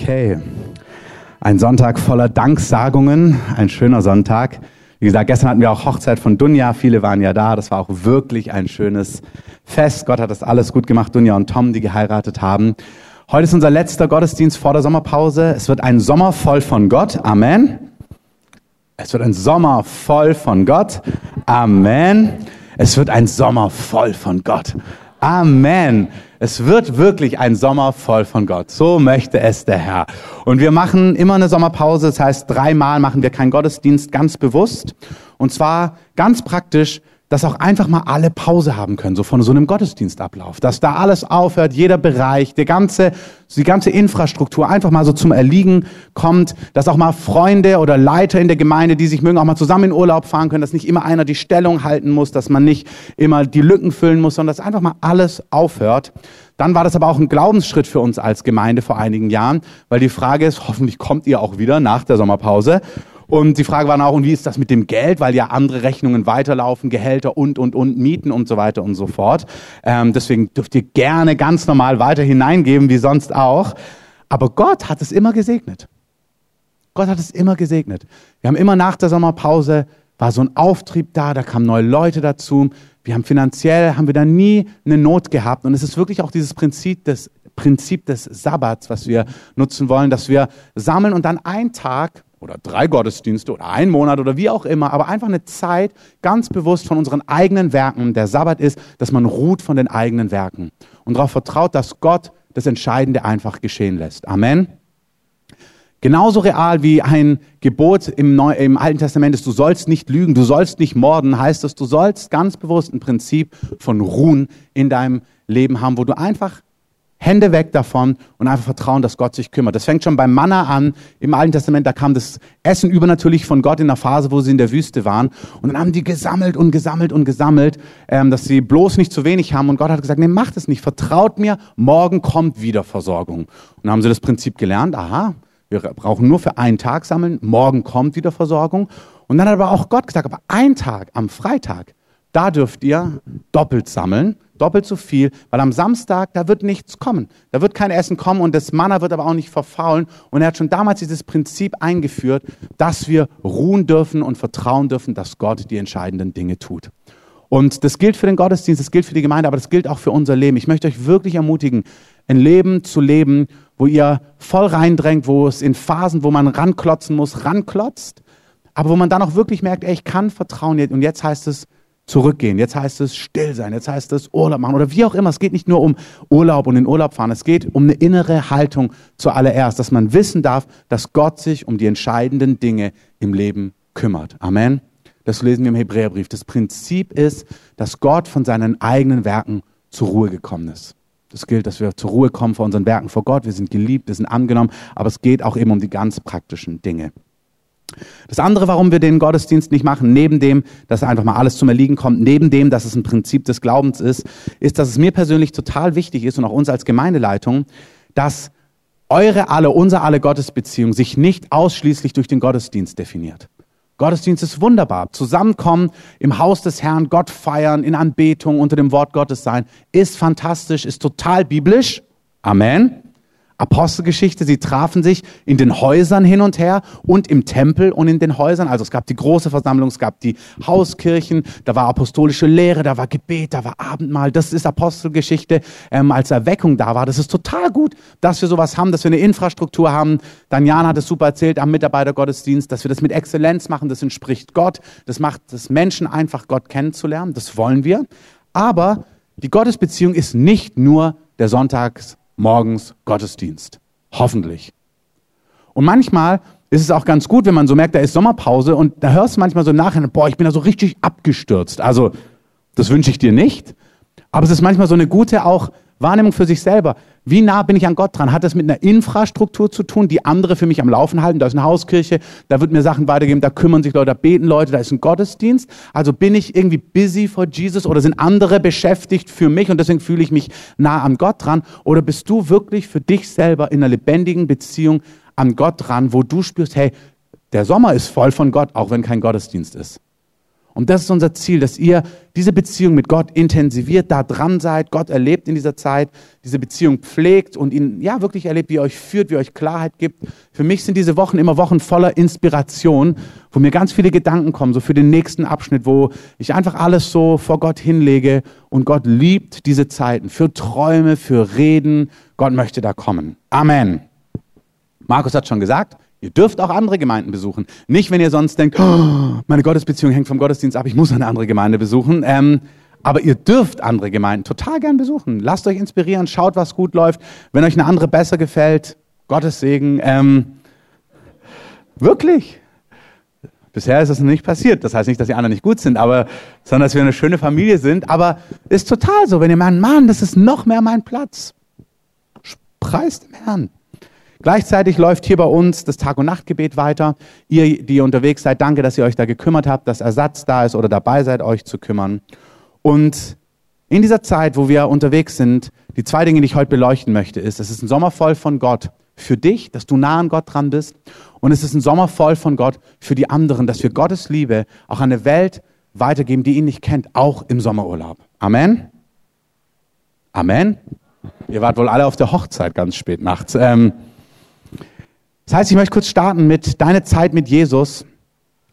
Okay. Ein Sonntag voller Danksagungen, ein schöner Sonntag. Wie gesagt, gestern hatten wir auch Hochzeit von Dunja, viele waren ja da, das war auch wirklich ein schönes Fest. Gott hat das alles gut gemacht, Dunja und Tom, die geheiratet haben. Heute ist unser letzter Gottesdienst vor der Sommerpause. Es wird ein Sommer voll von Gott. Amen. Es wird ein Sommer voll von Gott. Amen. Es wird ein Sommer voll von Gott. Amen. Es wird wirklich ein Sommer voll von Gott. So möchte es der Herr. Und wir machen immer eine Sommerpause. Das heißt, dreimal machen wir keinen Gottesdienst ganz bewusst. Und zwar ganz praktisch, dass auch einfach mal alle Pause haben können, so von so einem Gottesdienstablauf. Dass da alles aufhört, jeder Bereich, der ganze, die ganze Infrastruktur einfach mal so zum Erliegen kommt, dass auch mal Freunde oder Leiter in der Gemeinde, die sich mögen, auch mal zusammen in Urlaub fahren können, dass nicht immer einer die Stellung halten muss, dass man nicht immer die Lücken füllen muss, sondern dass einfach mal alles aufhört. Dann war das aber auch ein Glaubensschritt für uns als Gemeinde vor einigen Jahren, weil die Frage ist, hoffentlich kommt ihr auch wieder nach der Sommerpause. Und die Frage war auch, und wie ist das mit dem Geld, weil ja andere Rechnungen weiterlaufen, Gehälter und, und, und, Mieten und so weiter und so fort. Ähm, deswegen dürft ihr gerne ganz normal weiter hineingeben, wie sonst auch. Aber Gott hat es immer gesegnet. Gott hat es immer gesegnet. Wir haben immer nach der Sommerpause, war so ein Auftrieb da, da kamen neue Leute dazu. Wir haben finanziell, haben wir da nie eine Not gehabt. Und es ist wirklich auch dieses Prinzip des, Prinzip des Sabbats, was wir nutzen wollen, dass wir sammeln und dann einen Tag oder drei Gottesdienste oder einen Monat oder wie auch immer, aber einfach eine Zeit ganz bewusst von unseren eigenen Werken. Der Sabbat ist, dass man ruht von den eigenen Werken und darauf vertraut, dass Gott das Entscheidende einfach geschehen lässt. Amen. Genauso real wie ein Gebot im, Neu im Alten Testament ist, du sollst nicht lügen, du sollst nicht morden, heißt es, du sollst ganz bewusst ein Prinzip von Ruhen in deinem Leben haben, wo du einfach Hände weg davon und einfach vertrauen, dass Gott sich kümmert. Das fängt schon beim Manna an. Im Alten Testament, da kam das Essen übernatürlich von Gott in der Phase, wo sie in der Wüste waren. Und dann haben die gesammelt und gesammelt und gesammelt, ähm, dass sie bloß nicht zu wenig haben. Und Gott hat gesagt, nee, macht es nicht. Vertraut mir, morgen kommt wieder Versorgung. Und dann haben sie das Prinzip gelernt. Aha, wir brauchen nur für einen Tag sammeln. Morgen kommt wieder Versorgung. Und dann hat aber auch Gott gesagt, aber ein Tag, am Freitag, da dürft ihr doppelt sammeln doppelt so viel, weil am Samstag, da wird nichts kommen. Da wird kein Essen kommen und das Manna wird aber auch nicht verfaulen. Und er hat schon damals dieses Prinzip eingeführt, dass wir ruhen dürfen und vertrauen dürfen, dass Gott die entscheidenden Dinge tut. Und das gilt für den Gottesdienst, das gilt für die Gemeinde, aber das gilt auch für unser Leben. Ich möchte euch wirklich ermutigen, ein Leben zu leben, wo ihr voll reindrängt, wo es in Phasen, wo man ranklotzen muss, ranklotzt, aber wo man dann auch wirklich merkt, ey, ich kann vertrauen. Und jetzt heißt es, zurückgehen. Jetzt heißt es still sein, jetzt heißt es Urlaub machen oder wie auch immer. Es geht nicht nur um Urlaub und in Urlaub fahren, es geht um eine innere Haltung zuallererst, dass man wissen darf, dass Gott sich um die entscheidenden Dinge im Leben kümmert. Amen. Das lesen wir im Hebräerbrief. Das Prinzip ist, dass Gott von seinen eigenen Werken zur Ruhe gekommen ist. Das gilt, dass wir zur Ruhe kommen vor unseren Werken vor Gott. Wir sind geliebt, wir sind angenommen, aber es geht auch eben um die ganz praktischen Dinge. Das andere, warum wir den Gottesdienst nicht machen, neben dem, dass einfach mal alles zum Erliegen kommt, neben dem, dass es ein Prinzip des Glaubens ist, ist, dass es mir persönlich total wichtig ist und auch uns als Gemeindeleitung, dass eure alle, unser alle Gottesbeziehung sich nicht ausschließlich durch den Gottesdienst definiert. Gottesdienst ist wunderbar. Zusammenkommen im Haus des Herrn, Gott feiern, in Anbetung, unter dem Wort Gottes sein, ist fantastisch, ist total biblisch. Amen. Apostelgeschichte, sie trafen sich in den Häusern hin und her und im Tempel und in den Häusern. Also es gab die große Versammlung, es gab die Hauskirchen, da war apostolische Lehre, da war Gebet, da war Abendmahl. Das ist Apostelgeschichte, ähm, als Erweckung da war. Das ist total gut, dass wir sowas haben, dass wir eine Infrastruktur haben. Danian hat es super erzählt am Mitarbeitergottesdienst, dass wir das mit Exzellenz machen. Das entspricht Gott. Das macht es Menschen einfach, Gott kennenzulernen. Das wollen wir. Aber die Gottesbeziehung ist nicht nur der Sonntags morgens Gottesdienst. Hoffentlich. Und manchmal ist es auch ganz gut, wenn man so merkt, da ist Sommerpause und da hörst du manchmal so im Nachhinein, boah, ich bin da so richtig abgestürzt. Also, das wünsche ich dir nicht. Aber es ist manchmal so eine gute auch Wahrnehmung für sich selber. Wie nah bin ich an Gott dran? Hat das mit einer Infrastruktur zu tun, die andere für mich am Laufen halten? Da ist eine Hauskirche, da wird mir Sachen weitergeben, da kümmern sich Leute, da beten Leute, da ist ein Gottesdienst. Also bin ich irgendwie busy for Jesus oder sind andere beschäftigt für mich und deswegen fühle ich mich nah an Gott dran? Oder bist du wirklich für dich selber in einer lebendigen Beziehung an Gott dran, wo du spürst, hey, der Sommer ist voll von Gott, auch wenn kein Gottesdienst ist? Und das ist unser Ziel, dass ihr diese Beziehung mit Gott intensiviert, da dran seid, Gott erlebt in dieser Zeit, diese Beziehung pflegt und ihn ja wirklich erlebt, wie er euch führt, wie er euch Klarheit gibt. Für mich sind diese Wochen immer Wochen voller Inspiration, wo mir ganz viele Gedanken kommen, so für den nächsten Abschnitt, wo ich einfach alles so vor Gott hinlege und Gott liebt diese Zeiten für Träume, für Reden. Gott möchte da kommen. Amen. Markus hat schon gesagt, Ihr dürft auch andere Gemeinden besuchen. Nicht, wenn ihr sonst denkt, oh, meine Gottesbeziehung hängt vom Gottesdienst ab, ich muss eine andere Gemeinde besuchen. Ähm, aber ihr dürft andere Gemeinden total gern besuchen. Lasst euch inspirieren, schaut, was gut läuft. Wenn euch eine andere besser gefällt, Gottes Segen. Ähm, wirklich. Bisher ist es noch nicht passiert. Das heißt nicht, dass die anderen nicht gut sind, aber, sondern dass wir eine schöne Familie sind. Aber ist total so. Wenn ihr meint, Mann, das ist noch mehr mein Platz. Preist dem Herrn. Gleichzeitig läuft hier bei uns das Tag- und Nachtgebet weiter. Ihr, die unterwegs seid, danke, dass ihr euch da gekümmert habt, dass Ersatz da ist oder dabei seid, euch zu kümmern. Und in dieser Zeit, wo wir unterwegs sind, die zwei Dinge, die ich heute beleuchten möchte, ist, es ist ein Sommer voll von Gott für dich, dass du nah an Gott dran bist. Und es ist ein Sommer voll von Gott für die anderen, dass wir Gottes Liebe auch an eine Welt weitergeben, die ihn nicht kennt, auch im Sommerurlaub. Amen. Amen. Ihr wart wohl alle auf der Hochzeit ganz spät nachts. Ähm, das heißt, ich möchte kurz starten mit deiner Zeit mit Jesus.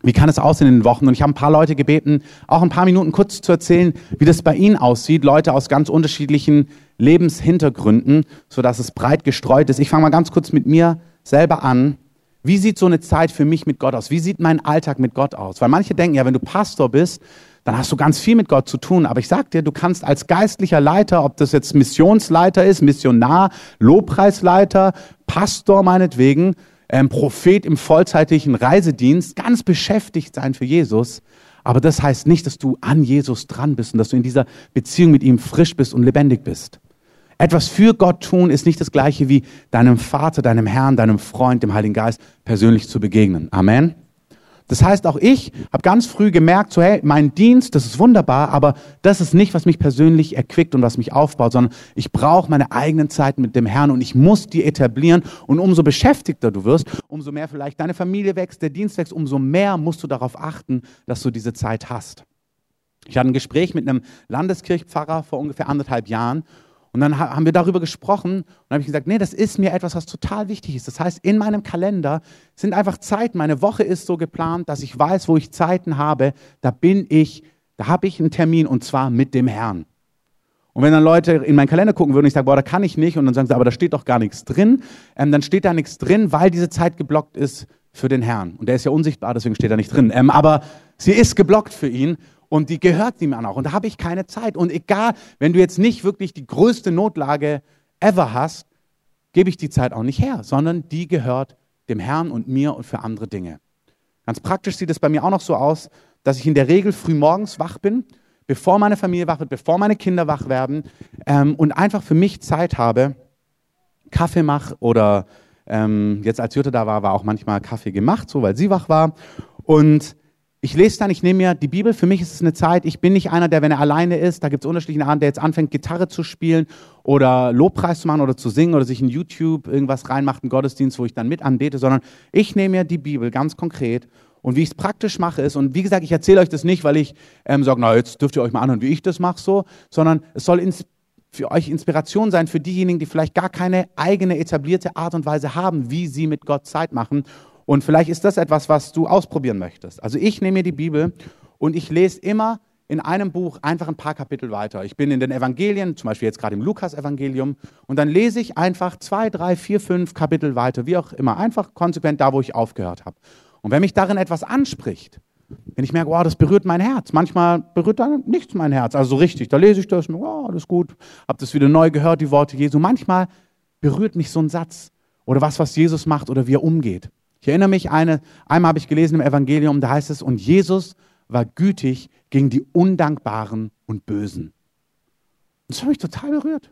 Wie kann es aussehen in den Wochen? Und ich habe ein paar Leute gebeten, auch ein paar Minuten kurz zu erzählen, wie das bei ihnen aussieht. Leute aus ganz unterschiedlichen Lebenshintergründen, sodass es breit gestreut ist. Ich fange mal ganz kurz mit mir selber an. Wie sieht so eine Zeit für mich mit Gott aus? Wie sieht mein Alltag mit Gott aus? Weil manche denken ja, wenn du Pastor bist, dann hast du ganz viel mit Gott zu tun. Aber ich sag dir, du kannst als geistlicher Leiter, ob das jetzt Missionsleiter ist, Missionar, Lobpreisleiter, Pastor meinetwegen, ähm, Prophet im vollzeitlichen Reisedienst, ganz beschäftigt sein für Jesus. Aber das heißt nicht, dass du an Jesus dran bist und dass du in dieser Beziehung mit ihm frisch bist und lebendig bist. Etwas für Gott tun ist nicht das gleiche wie deinem Vater, deinem Herrn, deinem Freund, dem Heiligen Geist persönlich zu begegnen. Amen. Das heißt, auch ich habe ganz früh gemerkt, so hey, mein Dienst, das ist wunderbar, aber das ist nicht, was mich persönlich erquickt und was mich aufbaut, sondern ich brauche meine eigenen Zeiten mit dem Herrn und ich muss die etablieren. Und umso beschäftigter du wirst, umso mehr vielleicht deine Familie wächst, der Dienst wächst, umso mehr musst du darauf achten, dass du diese Zeit hast. Ich hatte ein Gespräch mit einem Landeskirchpfarrer vor ungefähr anderthalb Jahren und dann haben wir darüber gesprochen und habe ich gesagt, nee, das ist mir etwas, was total wichtig ist. Das heißt, in meinem Kalender sind einfach Zeiten. Meine Woche ist so geplant, dass ich weiß, wo ich Zeiten habe. Da bin ich, da habe ich einen Termin und zwar mit dem Herrn. Und wenn dann Leute in meinen Kalender gucken würden und ich sage, boah, da kann ich nicht, und dann sagen sie, aber da steht doch gar nichts drin, ähm, dann steht da nichts drin, weil diese Zeit geblockt ist für den Herrn. Und der ist ja unsichtbar, deswegen steht da nicht drin. Ähm, aber sie ist geblockt für ihn und die gehört ihm auch. Und da habe ich keine Zeit. Und egal, wenn du jetzt nicht wirklich die größte Notlage ever hast, gebe ich die Zeit auch nicht her, sondern die gehört dem Herrn und mir und für andere Dinge. Ganz praktisch sieht es bei mir auch noch so aus, dass ich in der Regel früh morgens wach bin, bevor meine Familie wach wird, bevor meine Kinder wach werden ähm, und einfach für mich Zeit habe, Kaffee mache oder ähm, jetzt als Jutta da war, war auch manchmal Kaffee gemacht, so weil sie wach war. Und ich lese dann, ich nehme mir die Bibel, für mich ist es eine Zeit, ich bin nicht einer, der, wenn er alleine ist, da gibt es unterschiedliche Arten, der jetzt anfängt, Gitarre zu spielen oder Lobpreis zu machen oder zu singen oder sich in YouTube irgendwas reinmacht, einen Gottesdienst, wo ich dann mit anbete, sondern ich nehme mir die Bibel ganz konkret und wie ich es praktisch mache ist, und wie gesagt, ich erzähle euch das nicht, weil ich ähm, sage, na, jetzt dürft ihr euch mal anhören, wie ich das mache, so, sondern es soll ins, für euch Inspiration sein, für diejenigen, die vielleicht gar keine eigene etablierte Art und Weise haben, wie sie mit Gott Zeit machen. Und vielleicht ist das etwas, was du ausprobieren möchtest. Also ich nehme mir die Bibel und ich lese immer in einem Buch einfach ein paar Kapitel weiter. Ich bin in den Evangelien, zum Beispiel jetzt gerade im Lukas-Evangelium, und dann lese ich einfach zwei, drei, vier, fünf Kapitel weiter, wie auch immer, einfach konsequent da, wo ich aufgehört habe. Und wenn mich darin etwas anspricht, wenn ich merke, wow, das berührt mein Herz. Manchmal berührt dann nichts mein Herz, also so richtig. Da lese ich das, wow, alles gut, habe das wieder neu gehört, die Worte Jesu. Manchmal berührt mich so ein Satz oder was, was Jesus macht oder wie er umgeht. Ich erinnere mich, eine, einmal habe ich gelesen im Evangelium, da heißt es, und Jesus war gütig gegen die Undankbaren und Bösen. Das hat mich total berührt.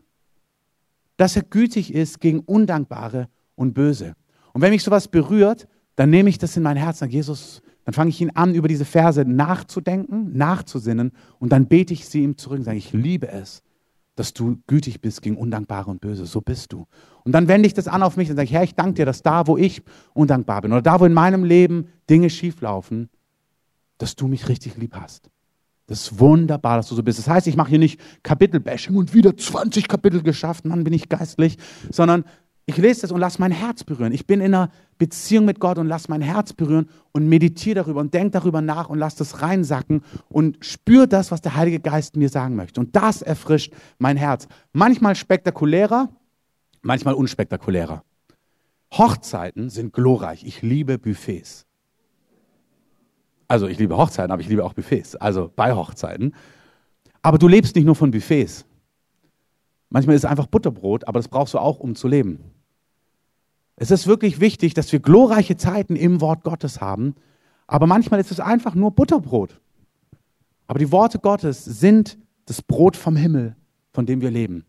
Dass er gütig ist gegen Undankbare und Böse. Und wenn mich sowas berührt, dann nehme ich das in mein Herz, sage Jesus, dann fange ich ihn an, über diese Verse nachzudenken, nachzusinnen und dann bete ich sie ihm zurück und sage, ich liebe es, dass du gütig bist gegen Undankbare und Böse. So bist du. Und dann wende ich das an auf mich und sage, Herr, ich danke dir, dass da, wo ich undankbar bin oder da, wo in meinem Leben Dinge schieflaufen, dass du mich richtig lieb hast. Das ist wunderbar, dass du so bist. Das heißt, ich mache hier nicht Kapitelbashing und wieder 20 Kapitel geschafft, Mann, bin ich geistlich, sondern ich lese das und lasse mein Herz berühren. Ich bin in einer Beziehung mit Gott und lasse mein Herz berühren und meditiere darüber und denke darüber nach und lasse das reinsacken und spüre das, was der Heilige Geist mir sagen möchte. Und das erfrischt mein Herz. Manchmal spektakulärer, manchmal unspektakulärer. Hochzeiten sind glorreich. Ich liebe Buffets. Also ich liebe Hochzeiten, aber ich liebe auch Buffets. Also bei Hochzeiten. Aber du lebst nicht nur von Buffets. Manchmal ist es einfach Butterbrot, aber das brauchst du auch, um zu leben. Es ist wirklich wichtig, dass wir glorreiche Zeiten im Wort Gottes haben, aber manchmal ist es einfach nur Butterbrot. Aber die Worte Gottes sind das Brot vom Himmel, von dem wir leben.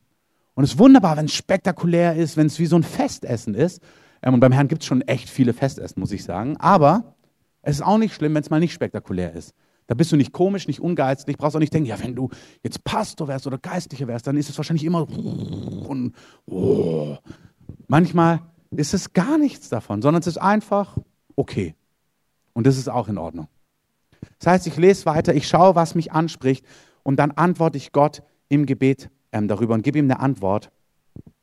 Und es ist wunderbar, wenn es spektakulär ist, wenn es wie so ein Festessen ist. Ähm, und beim Herrn gibt es schon echt viele Festessen, muss ich sagen. Aber es ist auch nicht schlimm, wenn es mal nicht spektakulär ist. Da bist du nicht komisch, nicht ungeizig, brauchst auch nicht denken, ja, wenn du jetzt Pastor wärst oder Geistlicher wärst, dann ist es wahrscheinlich immer und oh. manchmal ist es gar nichts davon, sondern es ist einfach okay. Und das ist auch in Ordnung. Das heißt, ich lese weiter, ich schaue, was mich anspricht und dann antworte ich Gott im Gebet ähm, darüber und gebe ihm eine Antwort.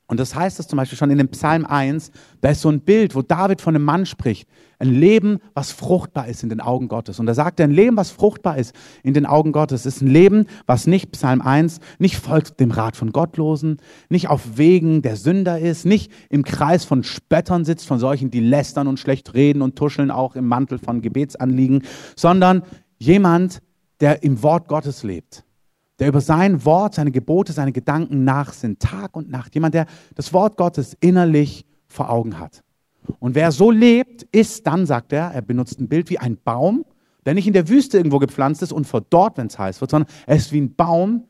Und das heißt es zum Beispiel schon in dem Psalm 1, da ist so ein Bild, wo David von einem Mann spricht. Ein Leben, was fruchtbar ist in den Augen Gottes. Und da sagt er, ein Leben, was fruchtbar ist in den Augen Gottes, ist ein Leben, was nicht, Psalm 1, nicht folgt dem Rat von Gottlosen, nicht auf Wegen der Sünder ist, nicht im Kreis von Spöttern sitzt, von solchen, die lästern und schlecht reden und tuscheln auch im Mantel von Gebetsanliegen, sondern jemand, der im Wort Gottes lebt der über sein Wort, seine Gebote, seine Gedanken nachsinnt, Tag und Nacht. Jemand, der das Wort Gottes innerlich vor Augen hat. Und wer so lebt, ist dann, sagt er, er benutzt ein Bild wie ein Baum, der nicht in der Wüste irgendwo gepflanzt ist und verdorrt, wenn es heiß wird, sondern er ist wie ein Baum,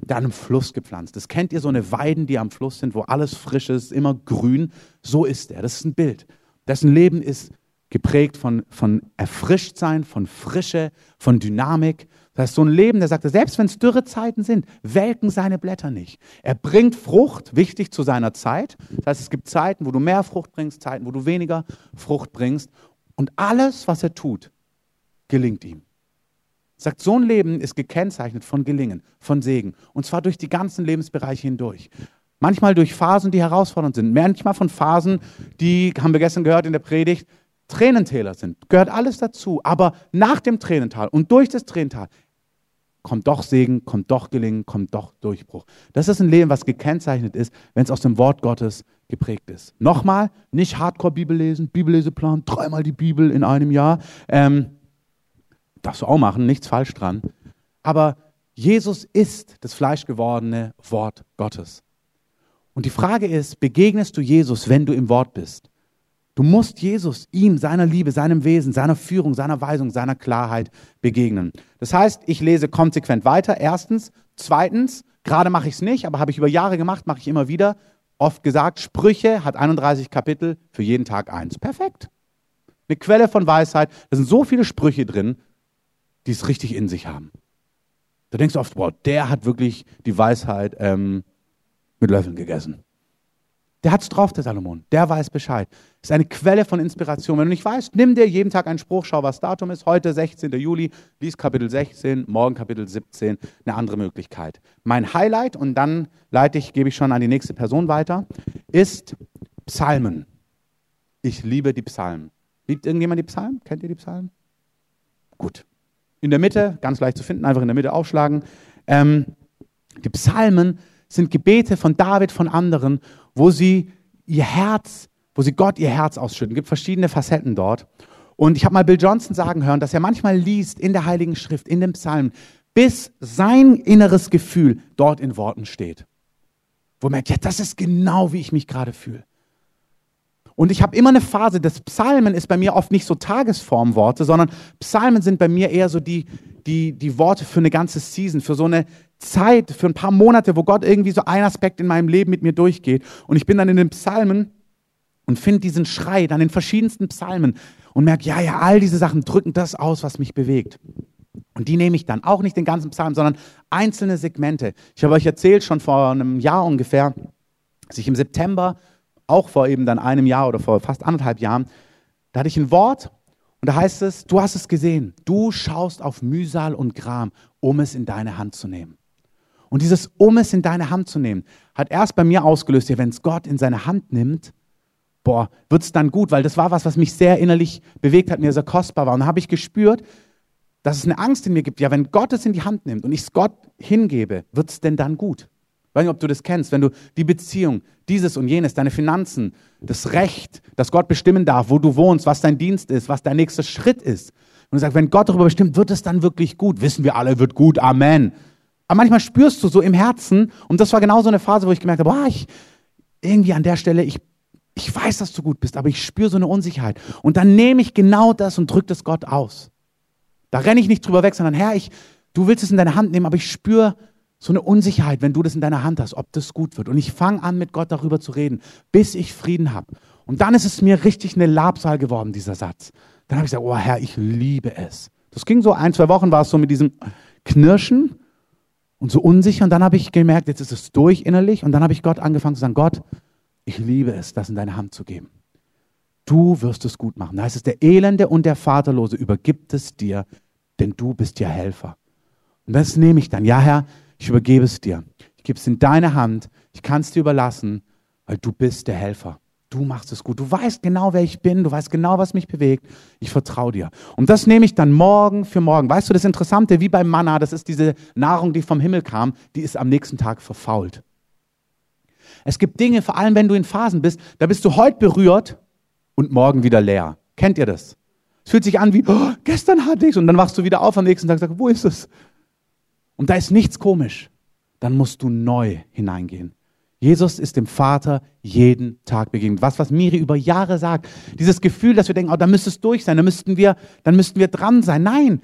der an einem Fluss gepflanzt ist. Kennt ihr so eine Weiden, die am Fluss sind, wo alles frisch ist, immer grün? So ist er. Das ist ein Bild. Dessen Leben ist geprägt von, von Erfrischtsein, von Frische, von Dynamik. Das heißt, so ein Leben, der sagte, selbst wenn es Dürrezeiten sind, welken seine Blätter nicht. Er bringt Frucht, wichtig zu seiner Zeit. Das heißt, es gibt Zeiten, wo du mehr Frucht bringst, Zeiten, wo du weniger Frucht bringst. Und alles, was er tut, gelingt ihm. Sagt, so ein Leben ist gekennzeichnet von Gelingen, von Segen. Und zwar durch die ganzen Lebensbereiche hindurch. Manchmal durch Phasen, die herausfordernd sind. Manchmal von Phasen, die, haben wir gestern gehört in der Predigt, Tränentäler sind. Gehört alles dazu. Aber nach dem Tränental und durch das Tränental kommt doch Segen, kommt doch Gelingen, kommt doch Durchbruch. Das ist ein Leben, was gekennzeichnet ist, wenn es aus dem Wort Gottes geprägt ist. Nochmal, nicht Hardcore-Bibel lesen, Bibelleseplan, dreimal die Bibel in einem Jahr. Ähm, darfst du auch machen, nichts falsch dran. Aber Jesus ist das fleischgewordene Wort Gottes. Und die Frage ist, begegnest du Jesus, wenn du im Wort bist? Du musst Jesus, ihm, seiner Liebe, seinem Wesen, seiner Führung, seiner Weisung, seiner Klarheit begegnen. Das heißt, ich lese konsequent weiter. Erstens. Zweitens, gerade mache ich es nicht, aber habe ich über Jahre gemacht, mache ich immer wieder. Oft gesagt, Sprüche hat 31 Kapitel, für jeden Tag eins. Perfekt. Eine Quelle von Weisheit. Da sind so viele Sprüche drin, die es richtig in sich haben. Da denkst du oft, boah, der hat wirklich die Weisheit ähm, mit Löffeln gegessen. Der hat's drauf, der Salomon. Der weiß Bescheid. Ist eine Quelle von Inspiration. Wenn du nicht weißt, nimm dir jeden Tag einen Spruch, schau, was Datum ist. Heute, 16. Juli, lies Kapitel 16, morgen Kapitel 17, eine andere Möglichkeit. Mein Highlight, und dann leite ich, gebe ich schon an die nächste Person weiter, ist Psalmen. Ich liebe die Psalmen. Liebt irgendjemand die Psalmen? Kennt ihr die Psalmen? Gut. In der Mitte, ganz leicht zu finden, einfach in der Mitte aufschlagen. Ähm, die Psalmen sind Gebete von David, von anderen, wo sie ihr Herz, wo sie Gott ihr Herz ausschütten. Es gibt verschiedene Facetten dort. Und ich habe mal Bill Johnson sagen hören, dass er manchmal liest in der Heiligen Schrift, in dem Psalm, bis sein inneres Gefühl dort in Worten steht. Wo er merkt, ja, das ist genau, wie ich mich gerade fühle. Und ich habe immer eine Phase, das Psalmen ist bei mir oft nicht so Tagesformworte, sondern Psalmen sind bei mir eher so die, die, die Worte für eine ganze Season, für so eine Zeit, für ein paar Monate, wo Gott irgendwie so ein Aspekt in meinem Leben mit mir durchgeht. Und ich bin dann in den Psalmen und finde diesen Schrei dann in verschiedensten Psalmen und merke, ja, ja, all diese Sachen drücken das aus, was mich bewegt. Und die nehme ich dann auch nicht den ganzen Psalm, sondern einzelne Segmente. Ich habe euch erzählt, schon vor einem Jahr ungefähr, dass ich im September, auch vor eben dann einem Jahr oder vor fast anderthalb Jahren, da hatte ich ein Wort Und da heißt es, du hast es gesehen, du schaust auf Mühsal und Gram, um es in deine Hand zu nehmen. Und dieses, um es in deine Hand zu nehmen, hat erst bei mir ausgelöst, ja, wenn es Gott in seine Hand nimmt, boah, wird es dann gut, weil das war was, was mich sehr innerlich bewegt hat, mir sehr kostbar war. Und da habe ich gespürt, dass es eine Angst in mir gibt. Ja, wenn Gott es in die Hand nimmt und ich es Gott hingebe, wird es denn dann gut? Ich weiß nicht, ob du das kennst, wenn du die Beziehung, dieses und jenes, deine Finanzen, das Recht, dass Gott bestimmen darf, wo du wohnst, was dein Dienst ist, was dein nächster Schritt ist. Und du sagst, wenn Gott darüber bestimmt, wird es dann wirklich gut. Wissen wir alle, wird gut, Amen. Aber manchmal spürst du so im Herzen, und das war genau so eine Phase, wo ich gemerkt habe, boah, ich, irgendwie an der Stelle, ich, ich weiß, dass du gut bist, aber ich spüre so eine Unsicherheit. Und dann nehme ich genau das und drücke das Gott aus. Da renne ich nicht drüber weg, sondern Herr, ich, du willst es in deine Hand nehmen, aber ich spüre, so eine Unsicherheit, wenn du das in deiner Hand hast, ob das gut wird. Und ich fange an, mit Gott darüber zu reden, bis ich Frieden habe. Und dann ist es mir richtig eine Labsal geworden, dieser Satz. Dann habe ich gesagt, oh Herr, ich liebe es. Das ging so ein, zwei Wochen, war es so mit diesem Knirschen und so unsicher. Und dann habe ich gemerkt, jetzt ist es durch innerlich. Und dann habe ich Gott angefangen zu sagen, Gott, ich liebe es, das in deine Hand zu geben. Du wirst es gut machen. Da heißt es, der Elende und der Vaterlose übergibt es dir, denn du bist ja Helfer. Und das nehme ich dann. Ja, Herr, ich übergebe es dir. Ich gebe es in deine Hand. Ich kann es dir überlassen, weil du bist der Helfer. Du machst es gut. Du weißt genau, wer ich bin. Du weißt genau, was mich bewegt. Ich vertraue dir. Und das nehme ich dann morgen für morgen. Weißt du, das Interessante, wie beim Manna, das ist diese Nahrung, die vom Himmel kam, die ist am nächsten Tag verfault. Es gibt Dinge, vor allem wenn du in Phasen bist, da bist du heute berührt und morgen wieder leer. Kennt ihr das? Es fühlt sich an wie, oh, gestern hatte ich es und dann wachst du wieder auf am nächsten Tag und sagst, wo ist es? und da ist nichts komisch, dann musst du neu hineingehen. Jesus ist dem Vater jeden Tag begegnet. Was, was Miri über Jahre sagt. Dieses Gefühl, dass wir denken, oh, da müsste es durch sein, da müssten wir, dann müssten wir dran sein. Nein.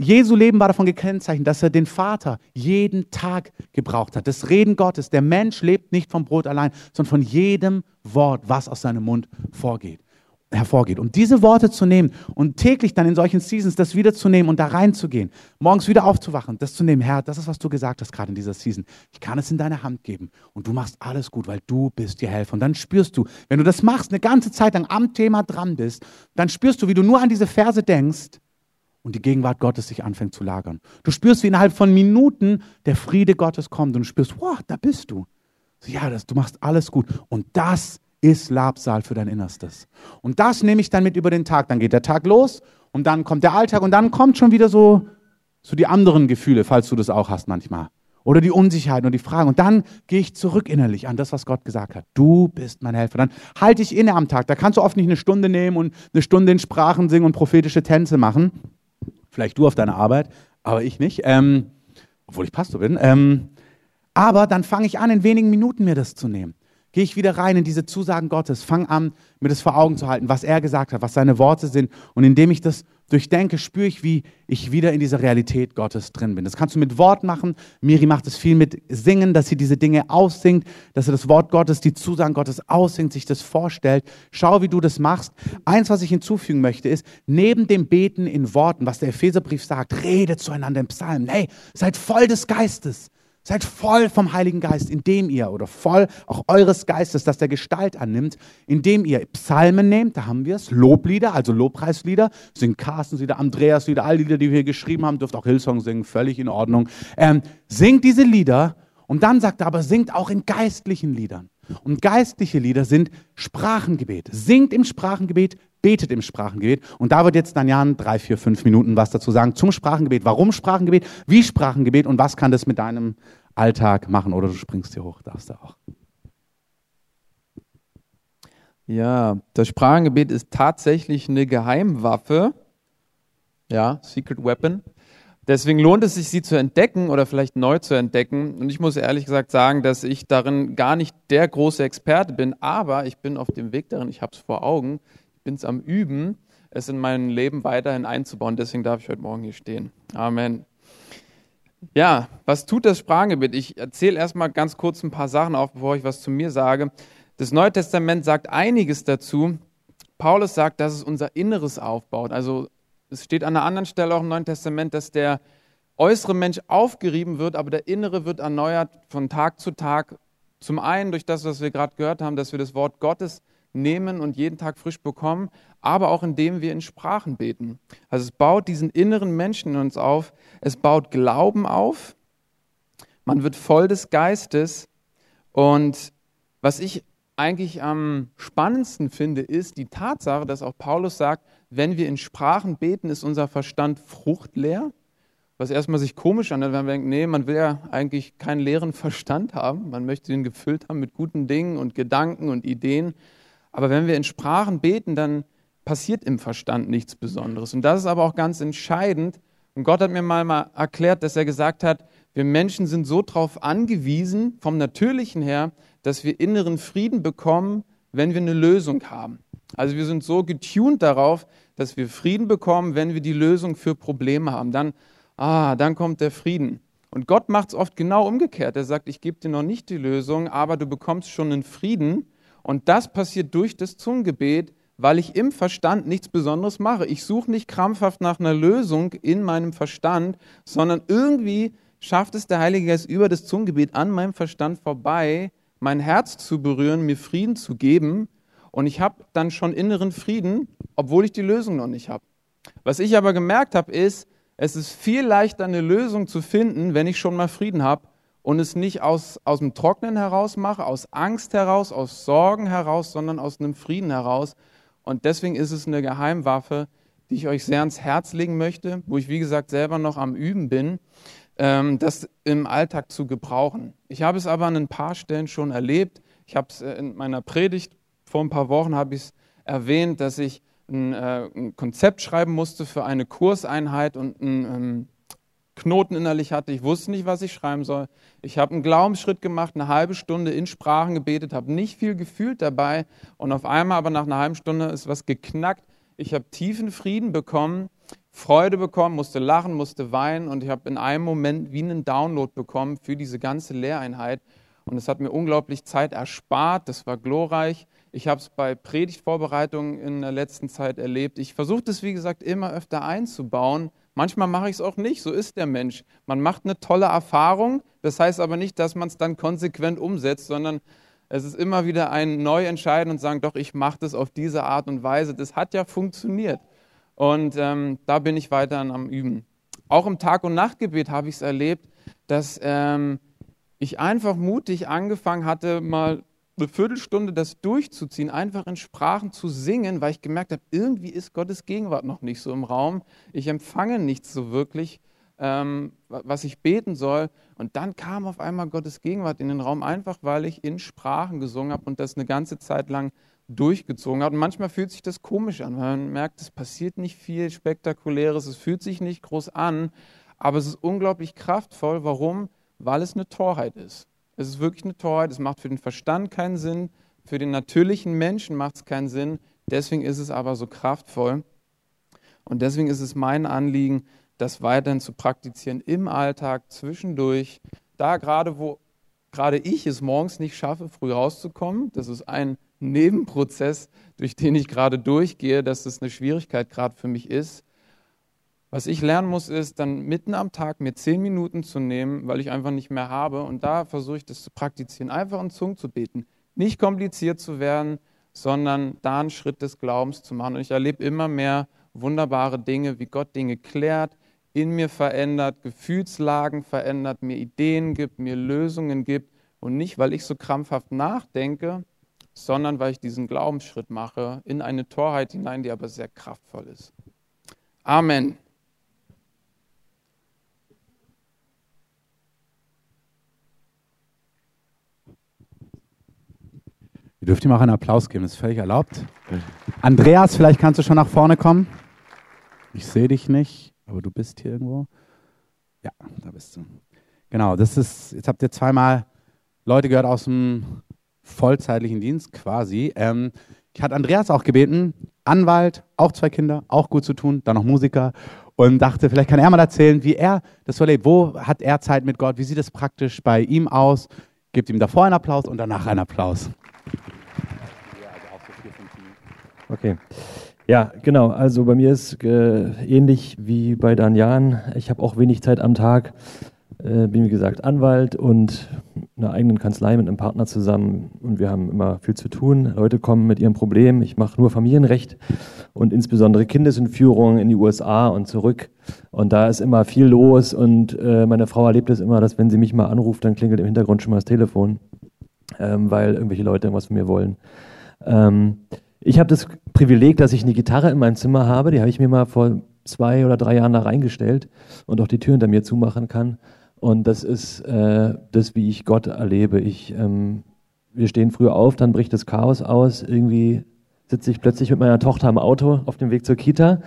Jesu Leben war davon gekennzeichnet, dass er den Vater jeden Tag gebraucht hat. Das Reden Gottes. Der Mensch lebt nicht vom Brot allein, sondern von jedem Wort, was aus seinem Mund vorgeht hervorgeht. Und diese Worte zu nehmen und täglich dann in solchen Seasons das wiederzunehmen und da reinzugehen, morgens wieder aufzuwachen, das zu nehmen, Herr, das ist, was du gesagt hast gerade in dieser Season. Ich kann es in deine Hand geben und du machst alles gut, weil du bist dir Helfer. Und dann spürst du, wenn du das machst, eine ganze Zeit lang am Thema dran bist, dann spürst du, wie du nur an diese Verse denkst und die Gegenwart Gottes sich anfängt zu lagern. Du spürst, wie innerhalb von Minuten der Friede Gottes kommt und du spürst, wow, da bist du. Ja, das, du machst alles gut. Und das ist ist Labsal für dein Innerstes. Und das nehme ich dann mit über den Tag. Dann geht der Tag los und dann kommt der Alltag und dann kommt schon wieder so, so die anderen Gefühle, falls du das auch hast manchmal. Oder die Unsicherheit und die Fragen. Und dann gehe ich zurück innerlich an das, was Gott gesagt hat. Du bist mein Helfer. Dann halte ich inne am Tag. Da kannst du oft nicht eine Stunde nehmen und eine Stunde in Sprachen singen und prophetische Tänze machen. Vielleicht du auf deiner Arbeit, aber ich nicht. Ähm, obwohl ich Pastor bin. Ähm, aber dann fange ich an, in wenigen Minuten mir das zu nehmen gehe ich wieder rein in diese Zusagen Gottes, fange an, mir das vor Augen zu halten, was er gesagt hat, was seine Worte sind. Und indem ich das durchdenke, spüre ich, wie ich wieder in dieser Realität Gottes drin bin. Das kannst du mit Wort machen. Miri macht es viel mit Singen, dass sie diese Dinge aussingt, dass sie das Wort Gottes, die Zusagen Gottes aussingt, sich das vorstellt. Schau, wie du das machst. Eins, was ich hinzufügen möchte, ist, neben dem Beten in Worten, was der Epheserbrief sagt, redet zueinander im Psalm. Hey, seid voll des Geistes. Seid voll vom Heiligen Geist, indem ihr, oder voll auch eures Geistes, dass der Gestalt annimmt, indem ihr Psalmen nehmt, da haben wir es, Loblieder, also Lobpreislieder, singt Carstens Lieder, Andreas Lieder, all die Lieder, die wir hier geschrieben haben, dürft auch Hillsong singen, völlig in Ordnung. Ähm, singt diese Lieder und dann sagt er aber, singt auch in geistlichen Liedern. Und geistliche Lieder sind Sprachengebet. Singt im Sprachengebet, betet im Sprachengebet. Und da wird jetzt dann Jan drei, vier, fünf Minuten was dazu sagen zum Sprachengebet. Warum Sprachengebet? Wie Sprachengebet? Und was kann das mit deinem Alltag machen? Oder du springst hier hoch, darfst du auch. Ja, das Sprachengebet ist tatsächlich eine Geheimwaffe. Ja, Secret Weapon. Deswegen lohnt es sich, sie zu entdecken oder vielleicht neu zu entdecken. Und ich muss ehrlich gesagt sagen, dass ich darin gar nicht der große Experte bin, aber ich bin auf dem Weg darin, ich habe es vor Augen, ich bin es am Üben, es in mein Leben weiterhin einzubauen. Deswegen darf ich heute Morgen hier stehen. Amen. Ja, was tut das Sprachengebet? Ich erzähle erstmal ganz kurz ein paar Sachen auf, bevor ich was zu mir sage. Das Neue Testament sagt einiges dazu. Paulus sagt, dass es unser Inneres aufbaut. Also es steht an einer anderen Stelle auch im Neuen Testament, dass der äußere Mensch aufgerieben wird, aber der innere wird erneuert von Tag zu Tag. Zum einen durch das, was wir gerade gehört haben, dass wir das Wort Gottes nehmen und jeden Tag frisch bekommen, aber auch indem wir in Sprachen beten. Also es baut diesen inneren Menschen in uns auf, es baut Glauben auf, man wird voll des Geistes und was ich eigentlich am spannendsten finde, ist die Tatsache, dass auch Paulus sagt, wenn wir in Sprachen beten, ist unser Verstand fruchtleer. Was erstmal sich komisch anhört, wenn man denkt, nee, man will ja eigentlich keinen leeren Verstand haben. Man möchte ihn gefüllt haben mit guten Dingen und Gedanken und Ideen. Aber wenn wir in Sprachen beten, dann passiert im Verstand nichts Besonderes. Und das ist aber auch ganz entscheidend. Und Gott hat mir mal, mal erklärt, dass er gesagt hat, wir Menschen sind so darauf angewiesen, vom Natürlichen her, dass wir inneren Frieden bekommen, wenn wir eine Lösung haben. Also wir sind so getuned darauf, dass wir Frieden bekommen, wenn wir die Lösung für Probleme haben. Dann, ah, dann kommt der Frieden. Und Gott macht es oft genau umgekehrt. Er sagt, ich gebe dir noch nicht die Lösung, aber du bekommst schon einen Frieden. Und das passiert durch das Zungengebet, weil ich im Verstand nichts Besonderes mache. Ich suche nicht krampfhaft nach einer Lösung in meinem Verstand, sondern irgendwie schafft es der Heilige Geist über das Zungengebet an meinem Verstand vorbei, mein Herz zu berühren, mir Frieden zu geben. Und ich habe dann schon inneren Frieden, obwohl ich die Lösung noch nicht habe. Was ich aber gemerkt habe, ist, es ist viel leichter, eine Lösung zu finden, wenn ich schon mal Frieden habe und es nicht aus, aus dem Trocknen heraus mache, aus Angst heraus, aus Sorgen heraus, sondern aus einem Frieden heraus. Und deswegen ist es eine Geheimwaffe, die ich euch sehr ans Herz legen möchte, wo ich, wie gesagt, selber noch am Üben bin ähm, das im Alltag zu gebrauchen. Ich habe es aber an ein paar Stellen schon erlebt. Ich habe es äh, in meiner Predigt vor ein paar Wochen habe ich es erwähnt, dass ich ein, äh, ein, Konzept schreiben musste für eine Kurseinheit und einen ähm, Knoten innerlich hatte. Ich wusste nicht, was ich schreiben soll. Ich habe einen Glaubensschritt gemacht, eine halbe Stunde in Sprachen gebetet, habe nicht viel gefühlt dabei und auf einmal aber nach einer halben Stunde ist was geknackt. Ich habe tiefen Frieden bekommen Freude bekommen, musste lachen, musste weinen und ich habe in einem Moment wie einen Download bekommen für diese ganze Lehreinheit. Und es hat mir unglaublich Zeit erspart, das war glorreich. Ich habe es bei Predigtvorbereitungen in der letzten Zeit erlebt. Ich versuche das, wie gesagt, immer öfter einzubauen. Manchmal mache ich es auch nicht, so ist der Mensch. Man macht eine tolle Erfahrung, das heißt aber nicht, dass man es dann konsequent umsetzt, sondern es ist immer wieder ein Neuentscheiden und sagen, doch, ich mache das auf diese Art und Weise. Das hat ja funktioniert. Und ähm, da bin ich weiter am Üben. Auch im Tag- und Nachtgebet habe ich es erlebt, dass ähm, ich einfach mutig angefangen hatte, mal eine Viertelstunde das durchzuziehen, einfach in Sprachen zu singen, weil ich gemerkt habe, irgendwie ist Gottes Gegenwart noch nicht so im Raum. Ich empfange nichts so wirklich, ähm, was ich beten soll. Und dann kam auf einmal Gottes Gegenwart in den Raum, einfach weil ich in Sprachen gesungen habe und das eine ganze Zeit lang durchgezogen hat. Und manchmal fühlt sich das komisch an, weil man merkt, es passiert nicht viel Spektakuläres, es fühlt sich nicht groß an, aber es ist unglaublich kraftvoll. Warum? Weil es eine Torheit ist. Es ist wirklich eine Torheit, es macht für den Verstand keinen Sinn, für den natürlichen Menschen macht es keinen Sinn, deswegen ist es aber so kraftvoll. Und deswegen ist es mein Anliegen, das weiterhin zu praktizieren im Alltag, zwischendurch, da gerade wo gerade ich es morgens nicht schaffe, früh rauszukommen, das ist ein Nebenprozess, durch den ich gerade durchgehe, dass das eine Schwierigkeit gerade für mich ist. Was ich lernen muss, ist dann mitten am Tag mir zehn Minuten zu nehmen, weil ich einfach nicht mehr habe. Und da versuche ich das zu praktizieren, einfach in Zungen zu beten. Nicht kompliziert zu werden, sondern da einen Schritt des Glaubens zu machen. Und ich erlebe immer mehr wunderbare Dinge, wie Gott Dinge klärt, in mir verändert, Gefühlslagen verändert, mir Ideen gibt, mir Lösungen gibt. Und nicht, weil ich so krampfhaft nachdenke, sondern weil ich diesen Glaubensschritt mache in eine Torheit hinein, die aber sehr kraftvoll ist. Amen. Ihr dürft ihm auch einen Applaus geben, das ist völlig erlaubt. Andreas, vielleicht kannst du schon nach vorne kommen. Ich sehe dich nicht, aber du bist hier irgendwo. Ja, da bist du. Genau, das ist, jetzt habt ihr zweimal Leute gehört aus dem vollzeitlichen Dienst quasi. Ähm, ich hatte Andreas auch gebeten, Anwalt, auch zwei Kinder, auch gut zu tun, dann noch Musiker und dachte, vielleicht kann er mal erzählen, wie er das so erlebt. Wo hat er Zeit mit Gott? Wie sieht es praktisch bei ihm aus? Gebt ihm davor einen Applaus und danach einen Applaus. Okay. Ja, genau. Also bei mir ist äh, ähnlich wie bei Danian. Ich habe auch wenig Zeit am Tag. Äh, bin wie gesagt Anwalt und einer eigenen Kanzlei mit einem Partner zusammen und wir haben immer viel zu tun. Leute kommen mit ihrem Problem. Ich mache nur Familienrecht und insbesondere Kindesentführung in die USA und zurück. Und da ist immer viel los und äh, meine Frau erlebt es immer, dass wenn sie mich mal anruft, dann klingelt im Hintergrund schon mal das Telefon, ähm, weil irgendwelche Leute irgendwas von mir wollen. Ähm, ich habe das Privileg, dass ich eine Gitarre in meinem Zimmer habe. Die habe ich mir mal vor zwei oder drei Jahren da reingestellt und auch die Tür hinter mir zumachen kann. Und das ist äh, das, wie ich Gott erlebe. Ich, ähm, wir stehen früh auf, dann bricht das Chaos aus. Irgendwie sitze ich plötzlich mit meiner Tochter im Auto auf dem Weg zur Kita.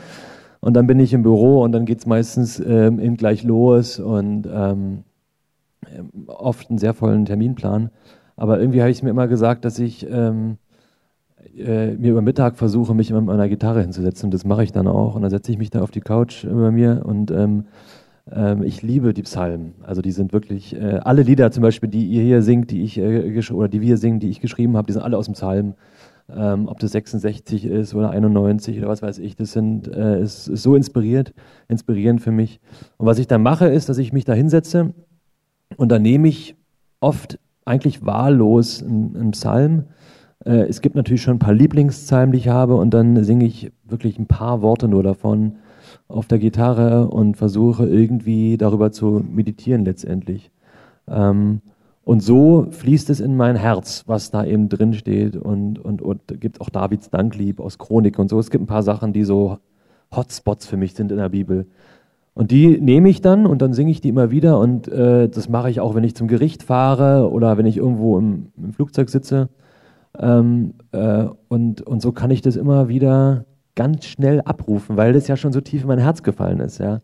Und dann bin ich im Büro und dann geht es meistens ähm, eben gleich los und ähm, oft einen sehr vollen Terminplan. Aber irgendwie habe ich mir immer gesagt, dass ich ähm, äh, mir über Mittag versuche, mich immer mit meiner Gitarre hinzusetzen. Und das mache ich dann auch. Und dann setze ich mich da auf die Couch über mir und ähm, ähm, ich liebe die Psalmen. Also die sind wirklich, äh, alle Lieder zum Beispiel, die ihr hier singt, die ich, äh, oder die wir singen, die ich geschrieben habe, die sind alle aus dem Psalm. Ähm, ob das 66 ist oder 91 oder was weiß ich, das sind, äh, ist, ist so inspiriert, inspirierend für mich. Und was ich dann mache, ist, dass ich mich da hinsetze und dann nehme ich oft eigentlich wahllos einen Psalm. Äh, es gibt natürlich schon ein paar Lieblingspsalmen, die ich habe, und dann singe ich wirklich ein paar Worte nur davon auf der Gitarre und versuche irgendwie darüber zu meditieren letztendlich. Ähm, und so fließt es in mein Herz, was da eben drin steht und, und, und gibt auch Davids Danklieb aus Chronik und so. Es gibt ein paar Sachen, die so Hotspots für mich sind in der Bibel. Und die nehme ich dann und dann singe ich die immer wieder und äh, das mache ich auch, wenn ich zum Gericht fahre oder wenn ich irgendwo im, im Flugzeug sitze. Ähm, äh, und, und so kann ich das immer wieder ganz schnell abrufen, weil das ja schon so tief in mein Herz gefallen ist. Ja.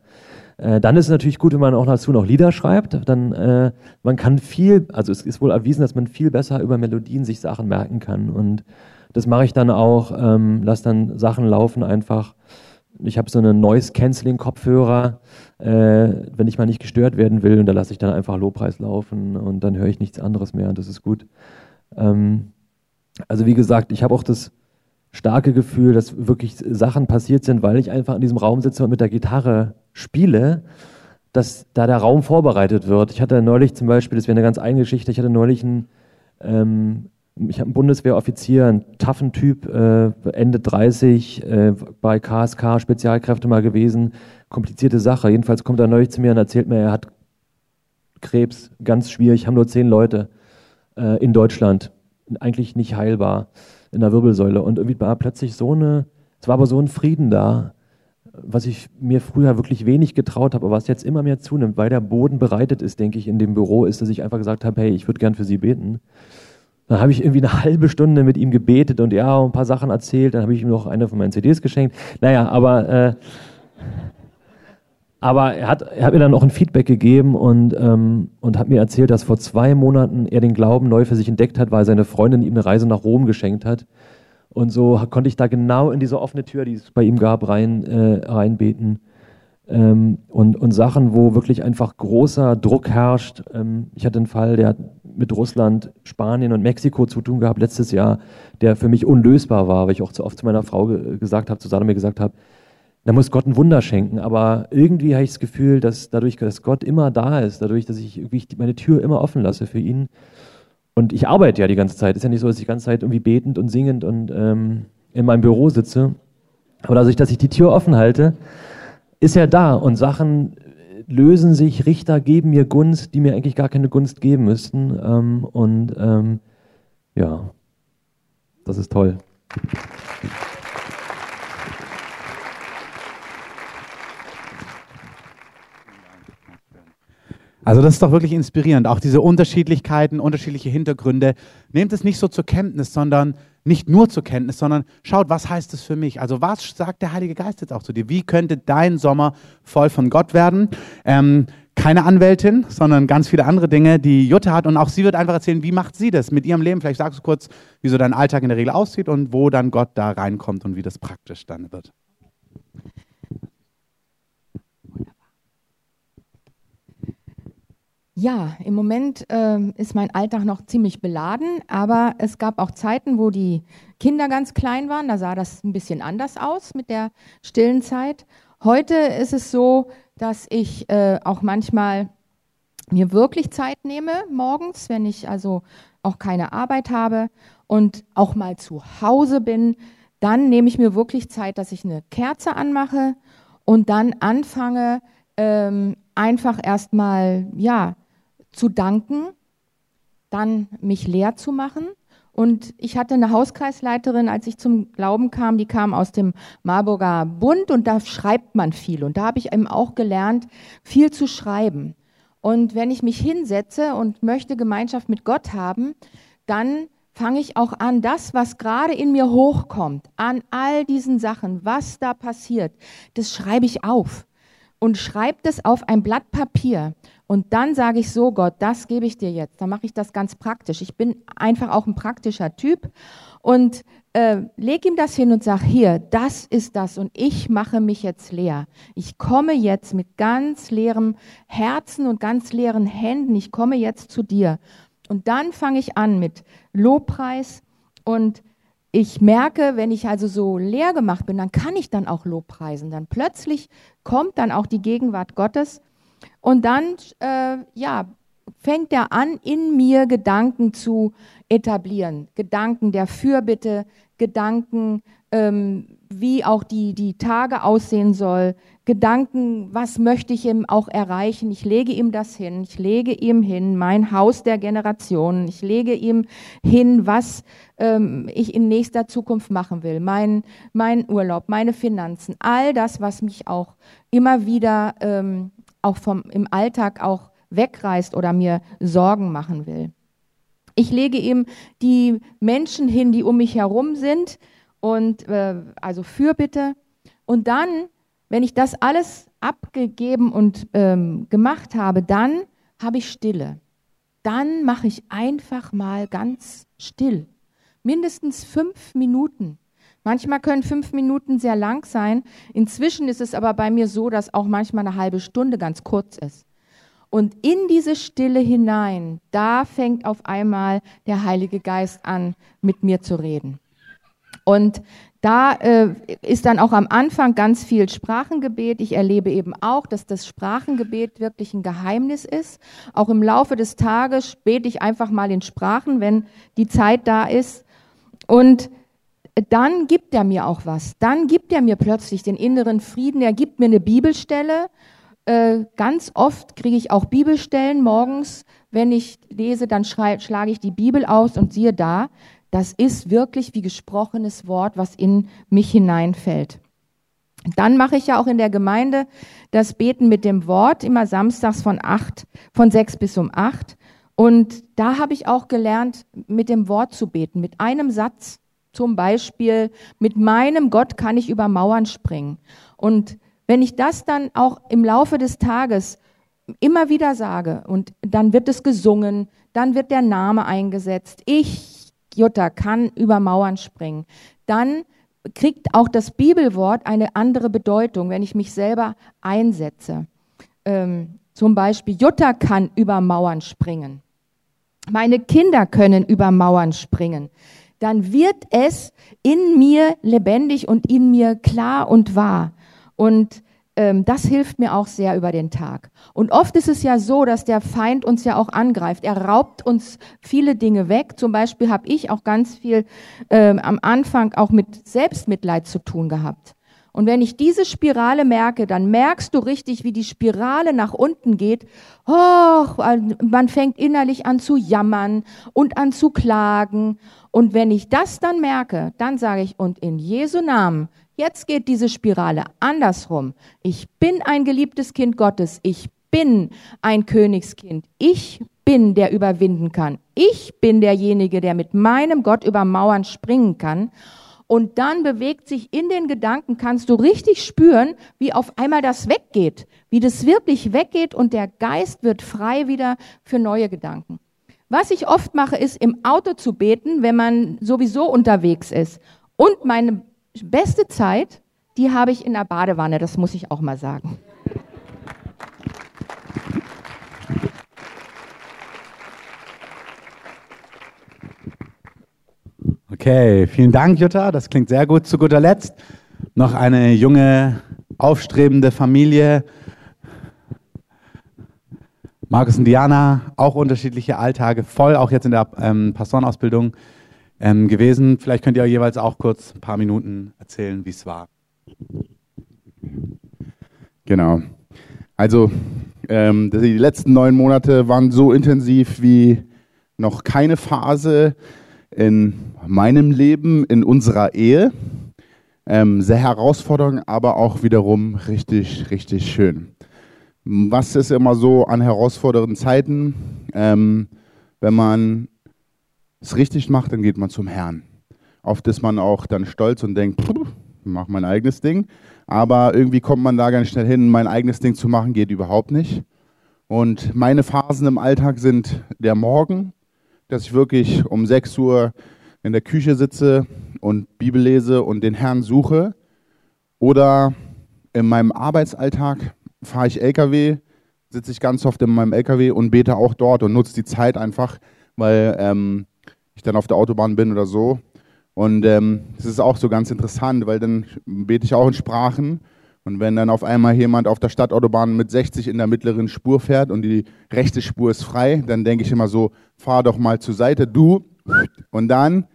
Äh, dann ist es natürlich gut, wenn man auch dazu noch Lieder schreibt. Dann äh, man kann viel, also es ist wohl erwiesen, dass man viel besser über Melodien sich Sachen merken kann. Und das mache ich dann auch, ähm, lasse dann Sachen laufen einfach. Ich habe so einen Noise-Canceling-Kopfhörer, äh, wenn ich mal nicht gestört werden will, und da lasse ich dann einfach Lobpreis laufen und dann höre ich nichts anderes mehr und das ist gut. Ähm, also wie gesagt, ich habe auch das starke Gefühl, dass wirklich Sachen passiert sind, weil ich einfach in diesem Raum sitze und mit der Gitarre spiele, dass da der Raum vorbereitet wird. Ich hatte neulich zum Beispiel, das wäre eine ganz eigene Geschichte, ich hatte neulich einen, ähm, ich habe einen Bundeswehroffizier, einen taffen Typ, äh, Ende 30, äh, bei KSK Spezialkräfte mal gewesen, komplizierte Sache. Jedenfalls kommt er neulich zu mir und erzählt mir, er hat Krebs, ganz schwierig, haben nur zehn Leute äh, in Deutschland, eigentlich nicht heilbar in der Wirbelsäule. Und irgendwie war plötzlich so eine, es war aber so ein Frieden da, was ich mir früher wirklich wenig getraut habe, aber was jetzt immer mehr zunimmt, weil der Boden bereitet ist, denke ich, in dem Büro, ist, dass ich einfach gesagt habe, hey, ich würde gern für Sie beten. Dann habe ich irgendwie eine halbe Stunde mit ihm gebetet und ja, ein paar Sachen erzählt. Dann habe ich ihm noch eine von meinen CDs geschenkt. Naja, aber äh, aber er hat, er hat mir dann auch ein Feedback gegeben und, ähm, und hat mir erzählt, dass vor zwei Monaten er den Glauben neu für sich entdeckt hat, weil seine Freundin ihm eine Reise nach Rom geschenkt hat. Und so konnte ich da genau in diese offene Tür, die es bei ihm gab, rein, äh, reinbeten. Ähm, und, und Sachen, wo wirklich einfach großer Druck herrscht. Ähm, ich hatte einen Fall, der hat mit Russland, Spanien und Mexiko zu tun gehabt letztes Jahr, der für mich unlösbar war, weil ich auch zu oft zu meiner Frau ge gesagt habe, zu Salome gesagt habe, da muss Gott ein Wunder schenken. Aber irgendwie habe ich das Gefühl, dass dadurch, dass Gott immer da ist, dadurch, dass ich meine Tür immer offen lasse für ihn. Und ich arbeite ja die ganze Zeit. Ist ja nicht so, dass ich die ganze Zeit irgendwie betend und singend und ähm, in meinem Büro sitze. Aber dadurch, dass ich die Tür offen halte, ist er da und Sachen lösen sich, Richter geben mir Gunst, die mir eigentlich gar keine Gunst geben müssten. Ähm, und ähm, ja, das ist toll. Also das ist doch wirklich inspirierend. Auch diese Unterschiedlichkeiten, unterschiedliche Hintergründe. Nehmt es nicht so zur Kenntnis, sondern nicht nur zur Kenntnis, sondern schaut, was heißt es für mich? Also was sagt der Heilige Geist jetzt auch zu dir? Wie könnte dein Sommer voll von Gott werden? Ähm, keine Anwältin, sondern ganz viele andere Dinge, die Jutta hat. Und auch sie wird einfach erzählen, wie macht sie das mit ihrem Leben? Vielleicht sagst du kurz, wie so dein Alltag in der Regel aussieht und wo dann Gott da reinkommt und wie das praktisch dann wird. Ja, im Moment äh, ist mein Alltag noch ziemlich beladen, aber es gab auch Zeiten, wo die Kinder ganz klein waren. Da sah das ein bisschen anders aus mit der stillen Zeit. Heute ist es so, dass ich äh, auch manchmal mir wirklich Zeit nehme morgens, wenn ich also auch keine Arbeit habe und auch mal zu Hause bin, dann nehme ich mir wirklich Zeit, dass ich eine Kerze anmache und dann anfange, ähm, einfach erstmal, ja, zu danken, dann mich leer zu machen. Und ich hatte eine Hauskreisleiterin, als ich zum Glauben kam, die kam aus dem Marburger Bund und da schreibt man viel. Und da habe ich eben auch gelernt, viel zu schreiben. Und wenn ich mich hinsetze und möchte Gemeinschaft mit Gott haben, dann fange ich auch an, das, was gerade in mir hochkommt, an all diesen Sachen, was da passiert, das schreibe ich auf und schreibe das auf ein Blatt Papier. Und dann sage ich so, Gott, das gebe ich dir jetzt. Dann mache ich das ganz praktisch. Ich bin einfach auch ein praktischer Typ und äh, leg ihm das hin und sag, hier, das ist das und ich mache mich jetzt leer. Ich komme jetzt mit ganz leerem Herzen und ganz leeren Händen. Ich komme jetzt zu dir. Und dann fange ich an mit Lobpreis und ich merke, wenn ich also so leer gemacht bin, dann kann ich dann auch Lobpreisen. Dann plötzlich kommt dann auch die Gegenwart Gottes und dann, äh, ja, fängt er an, in mir Gedanken zu etablieren. Gedanken der Fürbitte, Gedanken, ähm, wie auch die, die Tage aussehen soll, Gedanken, was möchte ich ihm auch erreichen. Ich lege ihm das hin, ich lege ihm hin, mein Haus der Generationen, ich lege ihm hin, was ähm, ich in nächster Zukunft machen will, mein, mein Urlaub, meine Finanzen, all das, was mich auch immer wieder ähm, auch vom, im Alltag auch wegreißt oder mir Sorgen machen will. Ich lege ihm die Menschen hin, die um mich herum sind, und äh, also Fürbitte. Und dann, wenn ich das alles abgegeben und ähm, gemacht habe, dann habe ich Stille. Dann mache ich einfach mal ganz still. Mindestens fünf Minuten. Manchmal können fünf Minuten sehr lang sein. Inzwischen ist es aber bei mir so, dass auch manchmal eine halbe Stunde ganz kurz ist. Und in diese Stille hinein, da fängt auf einmal der Heilige Geist an, mit mir zu reden. Und da äh, ist dann auch am Anfang ganz viel Sprachengebet. Ich erlebe eben auch, dass das Sprachengebet wirklich ein Geheimnis ist. Auch im Laufe des Tages bete ich einfach mal in Sprachen, wenn die Zeit da ist. Und dann gibt er mir auch was. Dann gibt er mir plötzlich den inneren Frieden. Er gibt mir eine Bibelstelle. Äh, ganz oft kriege ich auch Bibelstellen morgens. Wenn ich lese, dann schlage ich die Bibel aus und siehe da, das ist wirklich wie gesprochenes Wort, was in mich hineinfällt. Dann mache ich ja auch in der Gemeinde das Beten mit dem Wort, immer samstags von acht, von sechs bis um acht. Und da habe ich auch gelernt, mit dem Wort zu beten, mit einem Satz. Zum Beispiel, mit meinem Gott kann ich über Mauern springen. Und wenn ich das dann auch im Laufe des Tages immer wieder sage und dann wird es gesungen, dann wird der Name eingesetzt. Ich Jutta kann über Mauern springen, dann kriegt auch das Bibelwort eine andere Bedeutung, wenn ich mich selber einsetze. Ähm, zum Beispiel, Jutta kann über Mauern springen. Meine Kinder können über Mauern springen. Dann wird es in mir lebendig und in mir klar und wahr. Und ähm, das hilft mir auch sehr über den Tag. Und oft ist es ja so, dass der Feind uns ja auch angreift. Er raubt uns viele Dinge weg. Zum Beispiel habe ich auch ganz viel ähm, am Anfang auch mit Selbstmitleid zu tun gehabt. Und wenn ich diese Spirale merke, dann merkst du richtig, wie die Spirale nach unten geht. Oh, man fängt innerlich an zu jammern und an zu klagen. Und wenn ich das dann merke, dann sage ich, und in Jesu Namen Jetzt geht diese Spirale andersrum. Ich bin ein geliebtes Kind Gottes. Ich bin ein Königskind. Ich bin, der überwinden kann. Ich bin derjenige, der mit meinem Gott über Mauern springen kann. Und dann bewegt sich in den Gedanken, kannst du richtig spüren, wie auf einmal das weggeht, wie das wirklich weggeht und der Geist wird frei wieder für neue Gedanken. Was ich oft mache, ist im Auto zu beten, wenn man sowieso unterwegs ist. Und meine beste Zeit, die habe ich in der Badewanne, das muss ich auch mal sagen. Okay, vielen Dank, Jutta. Das klingt sehr gut. Zu guter Letzt noch eine junge, aufstrebende Familie. Markus und Diana, auch unterschiedliche Alltage, voll auch jetzt in der ähm, Pastorenausbildung ähm, gewesen. Vielleicht könnt ihr jeweils auch kurz ein paar Minuten erzählen, wie es war. Genau. Also ähm, die letzten neun Monate waren so intensiv wie noch keine Phase in meinem Leben, in unserer Ehe. Ähm, sehr herausfordernd, aber auch wiederum richtig, richtig schön. Was ist immer so an herausfordernden Zeiten? Ähm, wenn man es richtig macht, dann geht man zum Herrn. Oft ist man auch dann stolz und denkt, ich mach mein eigenes Ding. Aber irgendwie kommt man da ganz schnell hin, mein eigenes Ding zu machen, geht überhaupt nicht. Und meine Phasen im Alltag sind der Morgen, dass ich wirklich um 6 Uhr in der Küche sitze und Bibel lese und den Herrn suche. Oder in meinem Arbeitsalltag fahre ich LKW, sitze ich ganz oft in meinem LKW und bete auch dort und nutze die Zeit einfach, weil ähm, ich dann auf der Autobahn bin oder so. Und ähm, ist auch so ganz interessant, weil dann bete ich auch in Sprachen. Und wenn dann auf einmal jemand auf der Stadtautobahn mit 60 in der mittleren Spur fährt und die rechte Spur ist frei, dann denke ich immer so, fahr doch mal zur Seite, du. Und dann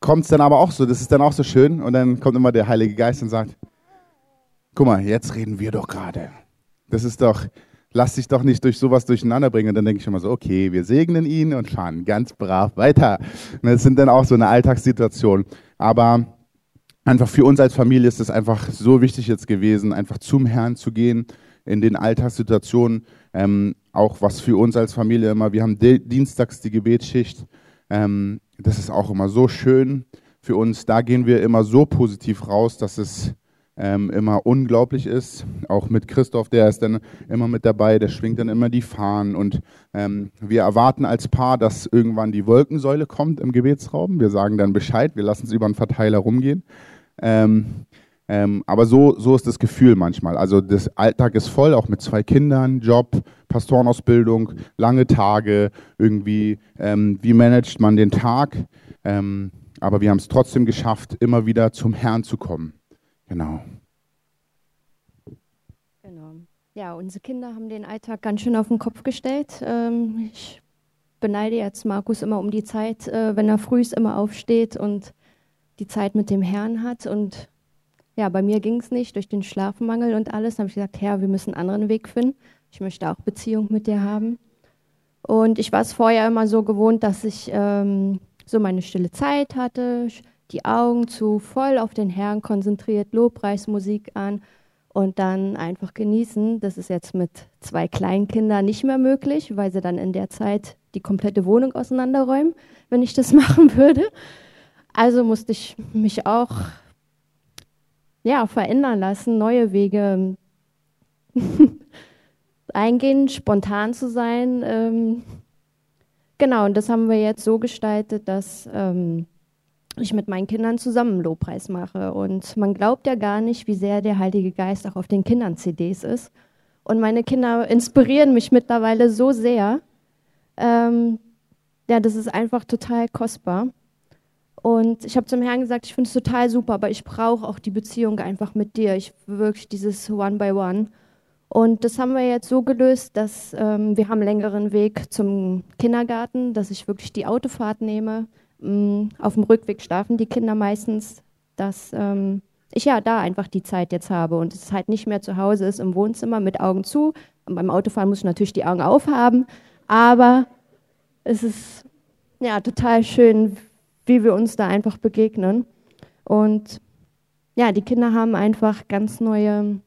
kommt es dann aber auch so, das ist dann auch so schön. Und dann kommt immer der Heilige Geist und sagt, guck mal, jetzt reden wir doch gerade. Das ist doch, lass dich doch nicht durch sowas durcheinander bringen. Und dann denke ich immer so, okay, wir segnen ihn und fahren ganz brav weiter. Und das sind dann auch so eine Alltagssituation. Aber einfach für uns als Familie ist es einfach so wichtig jetzt gewesen, einfach zum Herrn zu gehen in den Alltagssituationen. Ähm, auch was für uns als Familie immer, wir haben dienstags die Gebetsschicht. Ähm, das ist auch immer so schön für uns. Da gehen wir immer so positiv raus, dass es ähm, immer unglaublich ist. Auch mit Christoph, der ist dann immer mit dabei, der schwingt dann immer die Fahnen. Und ähm, wir erwarten als Paar, dass irgendwann die Wolkensäule kommt im Gebetsraum. Wir sagen dann Bescheid, wir lassen es über einen Verteiler rumgehen. Ähm, ähm, aber so, so ist das Gefühl manchmal. Also das Alltag ist voll, auch mit zwei Kindern, Job, Pastorenausbildung, lange Tage, irgendwie, ähm, wie managt man den Tag. Ähm, aber wir haben es trotzdem geschafft, immer wieder zum Herrn zu kommen. Genau. Genau. Ja, unsere Kinder haben den Alltag ganz schön auf den Kopf gestellt. Ähm, ich beneide jetzt Markus immer um die Zeit, äh, wenn er frühst immer aufsteht und die Zeit mit dem Herrn hat. Und ja, bei mir ging es nicht durch den Schlafmangel und alles. Dann habe ich gesagt, Herr, wir müssen einen anderen Weg finden. Ich möchte auch Beziehung mit dir haben. Und ich war es vorher immer so gewohnt, dass ich ähm, so meine stille Zeit hatte, die Augen zu, voll auf den Herrn konzentriert, Lobpreismusik an und dann einfach genießen. Das ist jetzt mit zwei Kleinkindern nicht mehr möglich, weil sie dann in der Zeit die komplette Wohnung auseinanderräumen, wenn ich das machen würde. Also musste ich mich auch ja, verändern lassen, neue Wege eingehen, spontan zu sein. Ähm, genau, und das haben wir jetzt so gestaltet, dass ähm, ich mit meinen Kindern zusammen Lobpreis mache. Und man glaubt ja gar nicht, wie sehr der Heilige Geist auch auf den Kindern CDs ist. Und meine Kinder inspirieren mich mittlerweile so sehr. Ähm, ja, das ist einfach total kostbar. Und ich habe zum Herrn gesagt, ich finde es total super, aber ich brauche auch die Beziehung einfach mit dir. Ich wirklich dieses One by One. Und das haben wir jetzt so gelöst, dass ähm, wir haben einen längeren Weg zum Kindergarten, dass ich wirklich die Autofahrt nehme auf dem Rückweg schlafen die Kinder meistens, dass ähm, ich ja da einfach die Zeit jetzt habe und es halt nicht mehr zu Hause ist im Wohnzimmer mit Augen zu. Und beim Autofahren muss ich natürlich die Augen aufhaben, aber es ist ja total schön, wie wir uns da einfach begegnen. Und ja, die Kinder haben einfach ganz neue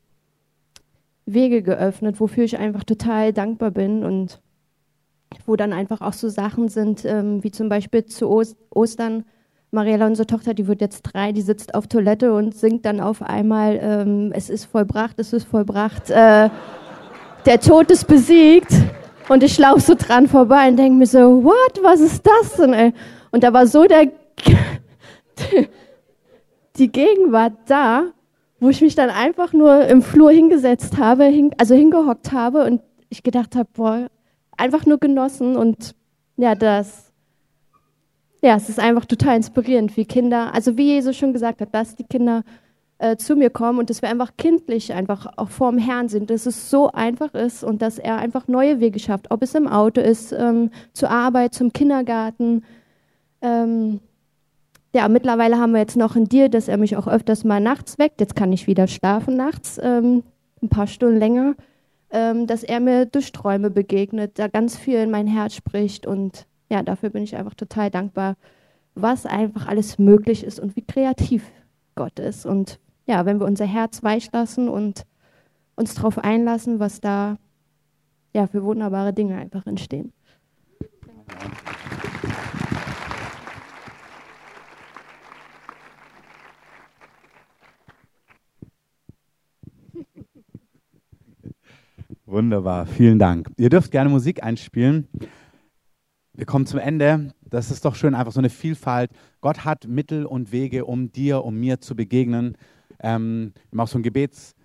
Wege geöffnet, wofür ich einfach total dankbar bin und wo dann einfach auch so Sachen sind, ähm, wie zum Beispiel zu Ostern. Mariella, unsere Tochter, die wird jetzt drei, die sitzt auf Toilette und singt dann auf einmal, ähm, es ist vollbracht, es ist vollbracht, äh, der Tod ist besiegt. Und ich laufe so dran vorbei und denke mir so, what, was ist das denn? Ey? Und da war so der, die Gegenwart da, wo ich mich dann einfach nur im Flur hingesetzt habe, also hingehockt habe und ich gedacht habe, boah, einfach nur genossen und ja, das, ja, es ist einfach total inspirierend, wie Kinder, also wie Jesus schon gesagt hat, dass die Kinder äh, zu mir kommen und dass wir einfach kindlich einfach auch vorm Herrn sind, dass es so einfach ist und dass er einfach neue Wege schafft, ob es im Auto ist, ähm, zur Arbeit, zum Kindergarten. Ähm, ja, mittlerweile haben wir jetzt noch ein Deal, dass er mich auch öfters mal nachts weckt. Jetzt kann ich wieder schlafen nachts, ähm, ein paar Stunden länger, ähm, dass er mir durch Träume begegnet, da ganz viel in mein Herz spricht und ja, dafür bin ich einfach total dankbar, was einfach alles möglich ist und wie kreativ Gott ist. Und ja, wenn wir unser Herz weich lassen und uns darauf einlassen, was da ja für wunderbare Dinge einfach entstehen. Wunderbar, vielen Dank. Ihr dürft gerne Musik einspielen. Wir kommen zum Ende. Das ist doch schön, einfach so eine Vielfalt. Gott hat Mittel und Wege, um dir, um mir zu begegnen. Ähm, wir haben auch so einen Gebetskreis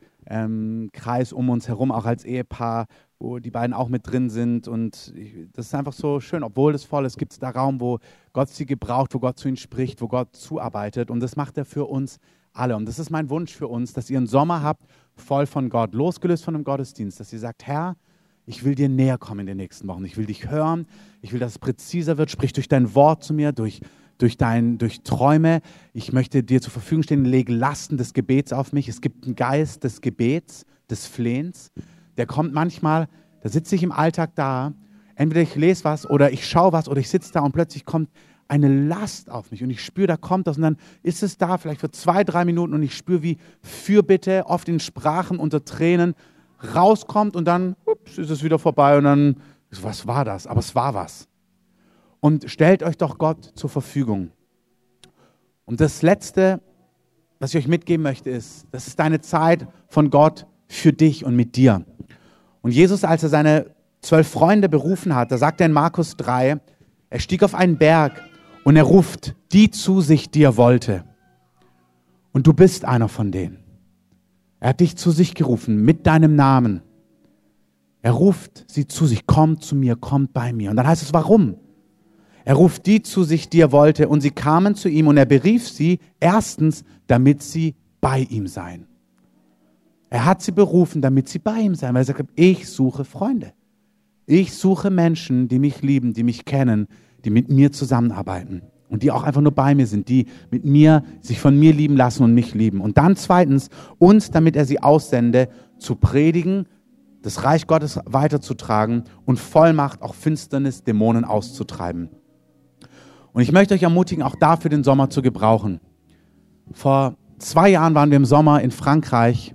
ähm, um uns herum, auch als Ehepaar, wo die beiden auch mit drin sind. Und das ist einfach so schön. Obwohl es voll ist, gibt es da Raum, wo Gott sie gebraucht, wo Gott zu ihnen spricht, wo Gott zuarbeitet. Und das macht er für uns alle. Und das ist mein Wunsch für uns, dass ihr einen Sommer habt, voll von Gott, losgelöst von dem Gottesdienst, dass ihr sagt, Herr, ich will dir näher kommen in den nächsten Wochen. Ich will dich hören. Ich will, dass es präziser wird. Sprich durch dein Wort zu mir, durch, durch, dein, durch Träume. Ich möchte dir zur Verfügung stehen, lege Lasten des Gebets auf mich. Es gibt einen Geist des Gebets, des Flehens. Der kommt manchmal, da sitze ich im Alltag da. Entweder ich lese was oder ich schaue was oder ich sitze da und plötzlich kommt eine Last auf mich und ich spüre, da kommt das und dann ist es da, vielleicht für zwei, drei Minuten und ich spüre, wie Fürbitte oft in Sprachen unter Tränen rauskommt und dann ups, ist es wieder vorbei und dann, was war das? Aber es war was. Und stellt euch doch Gott zur Verfügung. Und das Letzte, was ich euch mitgeben möchte, ist, das ist deine Zeit von Gott für dich und mit dir. Und Jesus, als er seine zwölf Freunde berufen hat, da sagt er in Markus 3, er stieg auf einen Berg und er ruft die zu sich, die er wollte. Und du bist einer von denen. Er hat dich zu sich gerufen mit deinem Namen. Er ruft sie zu sich, kommt zu mir, kommt bei mir. Und dann heißt es, warum? Er ruft die zu sich, die er wollte, und sie kamen zu ihm und er berief sie erstens, damit sie bei ihm seien. Er hat sie berufen, damit sie bei ihm seien, weil er sagt, ich suche Freunde. Ich suche Menschen, die mich lieben, die mich kennen, die mit mir zusammenarbeiten und die auch einfach nur bei mir sind, die mit mir sich von mir lieben lassen und mich lieben. Und dann zweitens uns, damit er sie aussende, zu predigen, das Reich Gottes weiterzutragen und Vollmacht auch Finsternis, Dämonen auszutreiben. Und ich möchte euch ermutigen, auch dafür den Sommer zu gebrauchen. Vor zwei Jahren waren wir im Sommer in Frankreich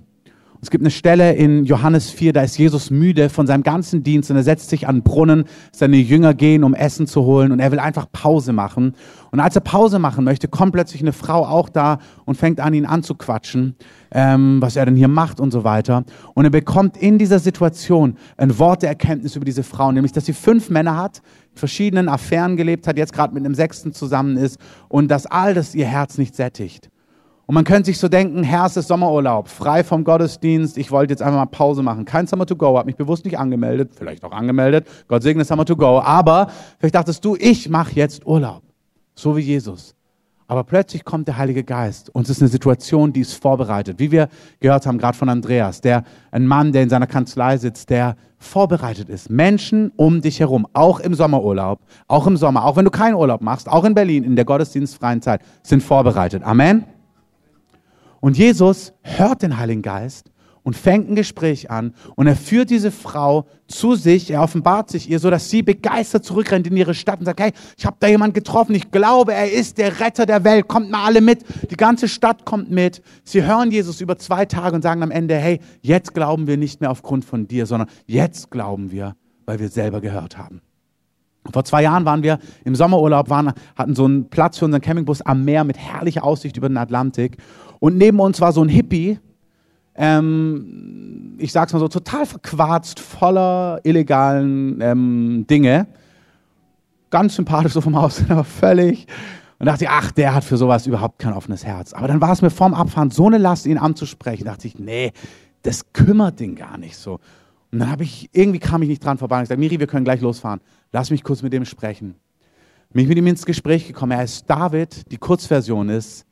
es gibt eine Stelle in Johannes 4, da ist Jesus müde von seinem ganzen Dienst und er setzt sich an den Brunnen. Seine Jünger gehen, um Essen zu holen und er will einfach Pause machen. Und als er Pause machen möchte, kommt plötzlich eine Frau auch da und fängt an, ihn anzuquatschen, ähm, was er denn hier macht und so weiter. Und er bekommt in dieser Situation ein Wort der Erkenntnis über diese Frau, nämlich, dass sie fünf Männer hat, in verschiedenen Affären gelebt hat, jetzt gerade mit einem Sechsten zusammen ist und dass all das ihr Herz nicht sättigt. Und man könnte sich so denken, Herr, es ist Sommerurlaub, frei vom Gottesdienst, ich wollte jetzt einfach mal Pause machen. Kein Summer to go, habe mich bewusst nicht angemeldet, vielleicht auch angemeldet, Gott segne Summer to go, aber vielleicht dachtest du, ich mache jetzt Urlaub, so wie Jesus. Aber plötzlich kommt der Heilige Geist und es ist eine Situation, die ist vorbereitet. Wie wir gehört haben, gerade von Andreas, der ein Mann, der in seiner Kanzlei sitzt, der vorbereitet ist. Menschen um dich herum, auch im Sommerurlaub, auch im Sommer, auch wenn du keinen Urlaub machst, auch in Berlin in der gottesdienstfreien Zeit, sind vorbereitet. Amen. Und Jesus hört den Heiligen Geist und fängt ein Gespräch an. Und er führt diese Frau zu sich, er offenbart sich ihr, so dass sie begeistert zurückrennt in ihre Stadt und sagt, hey, ich habe da jemand getroffen, ich glaube, er ist der Retter der Welt, kommt mal alle mit, die ganze Stadt kommt mit. Sie hören Jesus über zwei Tage und sagen am Ende, hey, jetzt glauben wir nicht mehr aufgrund von dir, sondern jetzt glauben wir, weil wir selber gehört haben. Vor zwei Jahren waren wir im Sommerurlaub, waren, hatten so einen Platz für unseren Campingbus am Meer mit herrlicher Aussicht über den Atlantik. Und neben uns war so ein Hippie, ähm, ich sag's mal so, total verquarzt, voller illegalen ähm, Dinge. Ganz sympathisch so vom Aussehen, aber völlig. Und dachte ich, ach, der hat für sowas überhaupt kein offenes Herz. Aber dann war es mir vorm Abfahren so eine Last, ihn anzusprechen. Da dachte ich, nee, das kümmert den gar nicht so. Und dann habe ich, irgendwie kam ich nicht dran vorbei. Und ich sagte, Miri, wir können gleich losfahren. Lass mich kurz mit dem sprechen. Bin mit ihm ins Gespräch gekommen. Er ist David. Die Kurzversion ist,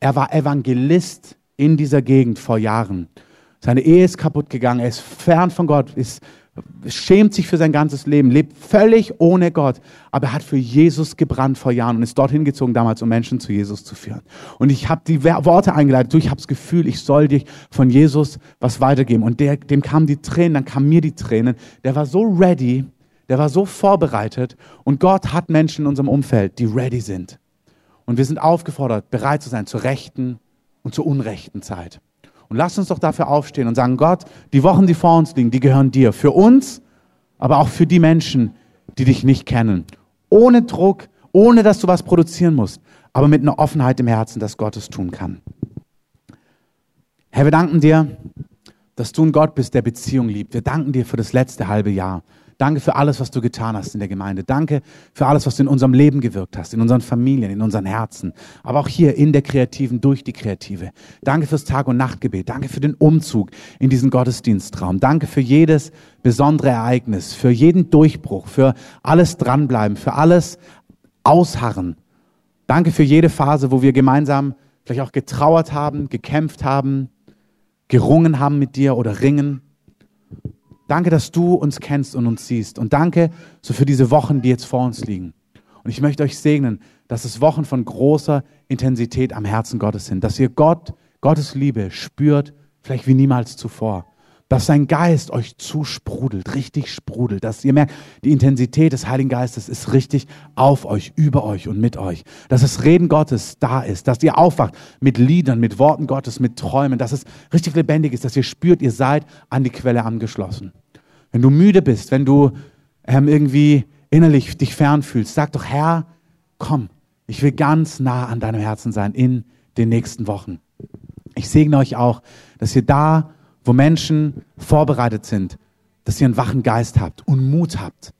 er war Evangelist in dieser Gegend vor Jahren. Seine Ehe ist kaputt gegangen, er ist fern von Gott, ist schämt sich für sein ganzes Leben, lebt völlig ohne Gott, aber er hat für Jesus gebrannt vor Jahren und ist dorthin gezogen damals, um Menschen zu Jesus zu führen. Und ich habe die Worte eingeleitet, du, ich habe das Gefühl, ich soll dich von Jesus was weitergeben. Und der, dem kamen die Tränen, dann kamen mir die Tränen. Der war so ready, der war so vorbereitet und Gott hat Menschen in unserem Umfeld, die ready sind. Und wir sind aufgefordert, bereit zu sein zur rechten und zur unrechten Zeit. Und lass uns doch dafür aufstehen und sagen, Gott, die Wochen, die vor uns liegen, die gehören dir. Für uns, aber auch für die Menschen, die dich nicht kennen. Ohne Druck, ohne dass du was produzieren musst, aber mit einer Offenheit im Herzen, dass Gott es tun kann. Herr, wir danken dir, dass du ein Gott bist, der Beziehung liebt. Wir danken dir für das letzte halbe Jahr. Danke für alles, was du getan hast in der Gemeinde. Danke für alles, was du in unserem Leben gewirkt hast, in unseren Familien, in unseren Herzen. Aber auch hier in der Kreativen, durch die Kreative. Danke fürs Tag- und Nachtgebet. Danke für den Umzug in diesen Gottesdienstraum. Danke für jedes besondere Ereignis, für jeden Durchbruch, für alles dranbleiben, für alles ausharren. Danke für jede Phase, wo wir gemeinsam vielleicht auch getrauert haben, gekämpft haben, gerungen haben mit dir oder ringen. Danke, dass du uns kennst und uns siehst. Und danke so für diese Wochen, die jetzt vor uns liegen. Und ich möchte euch segnen, dass es Wochen von großer Intensität am Herzen Gottes sind. Dass ihr Gott, Gottes Liebe spürt, vielleicht wie niemals zuvor dass sein Geist euch zusprudelt, richtig sprudelt, dass ihr merkt, die Intensität des Heiligen Geistes ist richtig auf euch, über euch und mit euch, dass das Reden Gottes da ist, dass ihr aufwacht mit Liedern, mit Worten Gottes, mit Träumen, dass es richtig lebendig ist, dass ihr spürt, ihr seid an die Quelle angeschlossen. Wenn du müde bist, wenn du ähm, irgendwie innerlich dich fern fühlst, sag doch, Herr, komm, ich will ganz nah an deinem Herzen sein in den nächsten Wochen. Ich segne euch auch, dass ihr da wo Menschen vorbereitet sind, dass ihr einen wachen Geist habt und Mut habt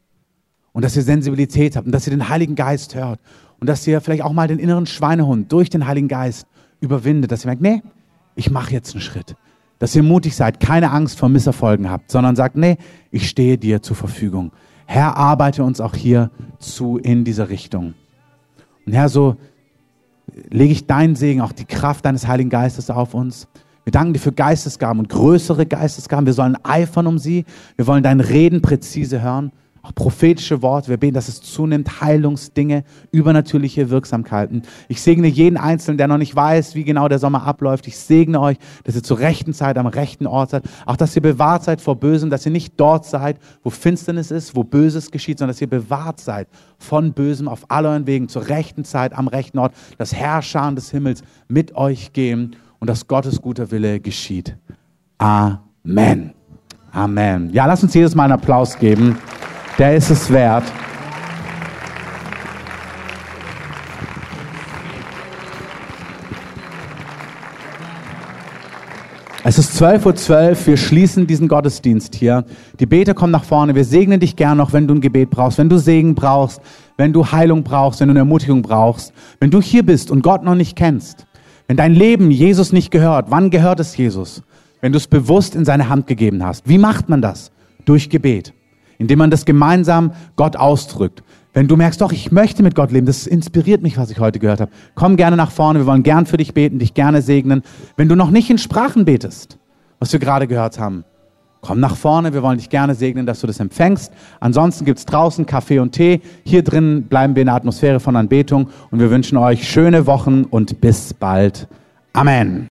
und dass ihr Sensibilität habt und dass ihr den Heiligen Geist hört und dass ihr vielleicht auch mal den inneren Schweinehund durch den Heiligen Geist überwindet, dass ihr merkt, nee, ich mache jetzt einen Schritt. Dass ihr mutig seid, keine Angst vor Misserfolgen habt, sondern sagt, nee, ich stehe dir zur Verfügung. Herr, arbeite uns auch hier zu in dieser Richtung. Und Herr, so lege ich deinen Segen, auch die Kraft deines Heiligen Geistes auf uns. Wir danken dir für Geistesgaben und größere Geistesgaben. Wir sollen eifern um sie. Wir wollen dein Reden präzise hören. Auch prophetische Worte. Wir beten, dass es zunimmt. Heilungsdinge, übernatürliche Wirksamkeiten. Ich segne jeden Einzelnen, der noch nicht weiß, wie genau der Sommer abläuft. Ich segne euch, dass ihr zur rechten Zeit am rechten Ort seid. Auch, dass ihr bewahrt seid vor Bösem, dass ihr nicht dort seid, wo Finsternis ist, wo Böses geschieht, sondern dass ihr bewahrt seid von Bösem auf all euren Wegen zur rechten Zeit am rechten Ort. Das Herrscher des Himmels mit euch gehen und dass Gottes guter Wille geschieht. Amen. Amen. Ja, lass uns jedes Mal einen Applaus geben. Der ist es wert. Es ist 12.12 Uhr, wir schließen diesen Gottesdienst hier. Die Beter kommen nach vorne, wir segnen dich gern noch, wenn du ein Gebet brauchst, wenn du Segen brauchst, wenn du Heilung brauchst, wenn du eine Ermutigung brauchst. Wenn du hier bist und Gott noch nicht kennst, wenn dein Leben Jesus nicht gehört, wann gehört es Jesus? Wenn du es bewusst in seine Hand gegeben hast. Wie macht man das? Durch Gebet. Indem man das gemeinsam Gott ausdrückt. Wenn du merkst, doch, ich möchte mit Gott leben, das inspiriert mich, was ich heute gehört habe. Komm gerne nach vorne, wir wollen gern für dich beten, dich gerne segnen. Wenn du noch nicht in Sprachen betest, was wir gerade gehört haben, Komm nach vorne, wir wollen dich gerne segnen, dass du das empfängst. Ansonsten gibt es draußen Kaffee und Tee. Hier drin bleiben wir in der Atmosphäre von Anbetung und wir wünschen euch schöne Wochen und bis bald. Amen.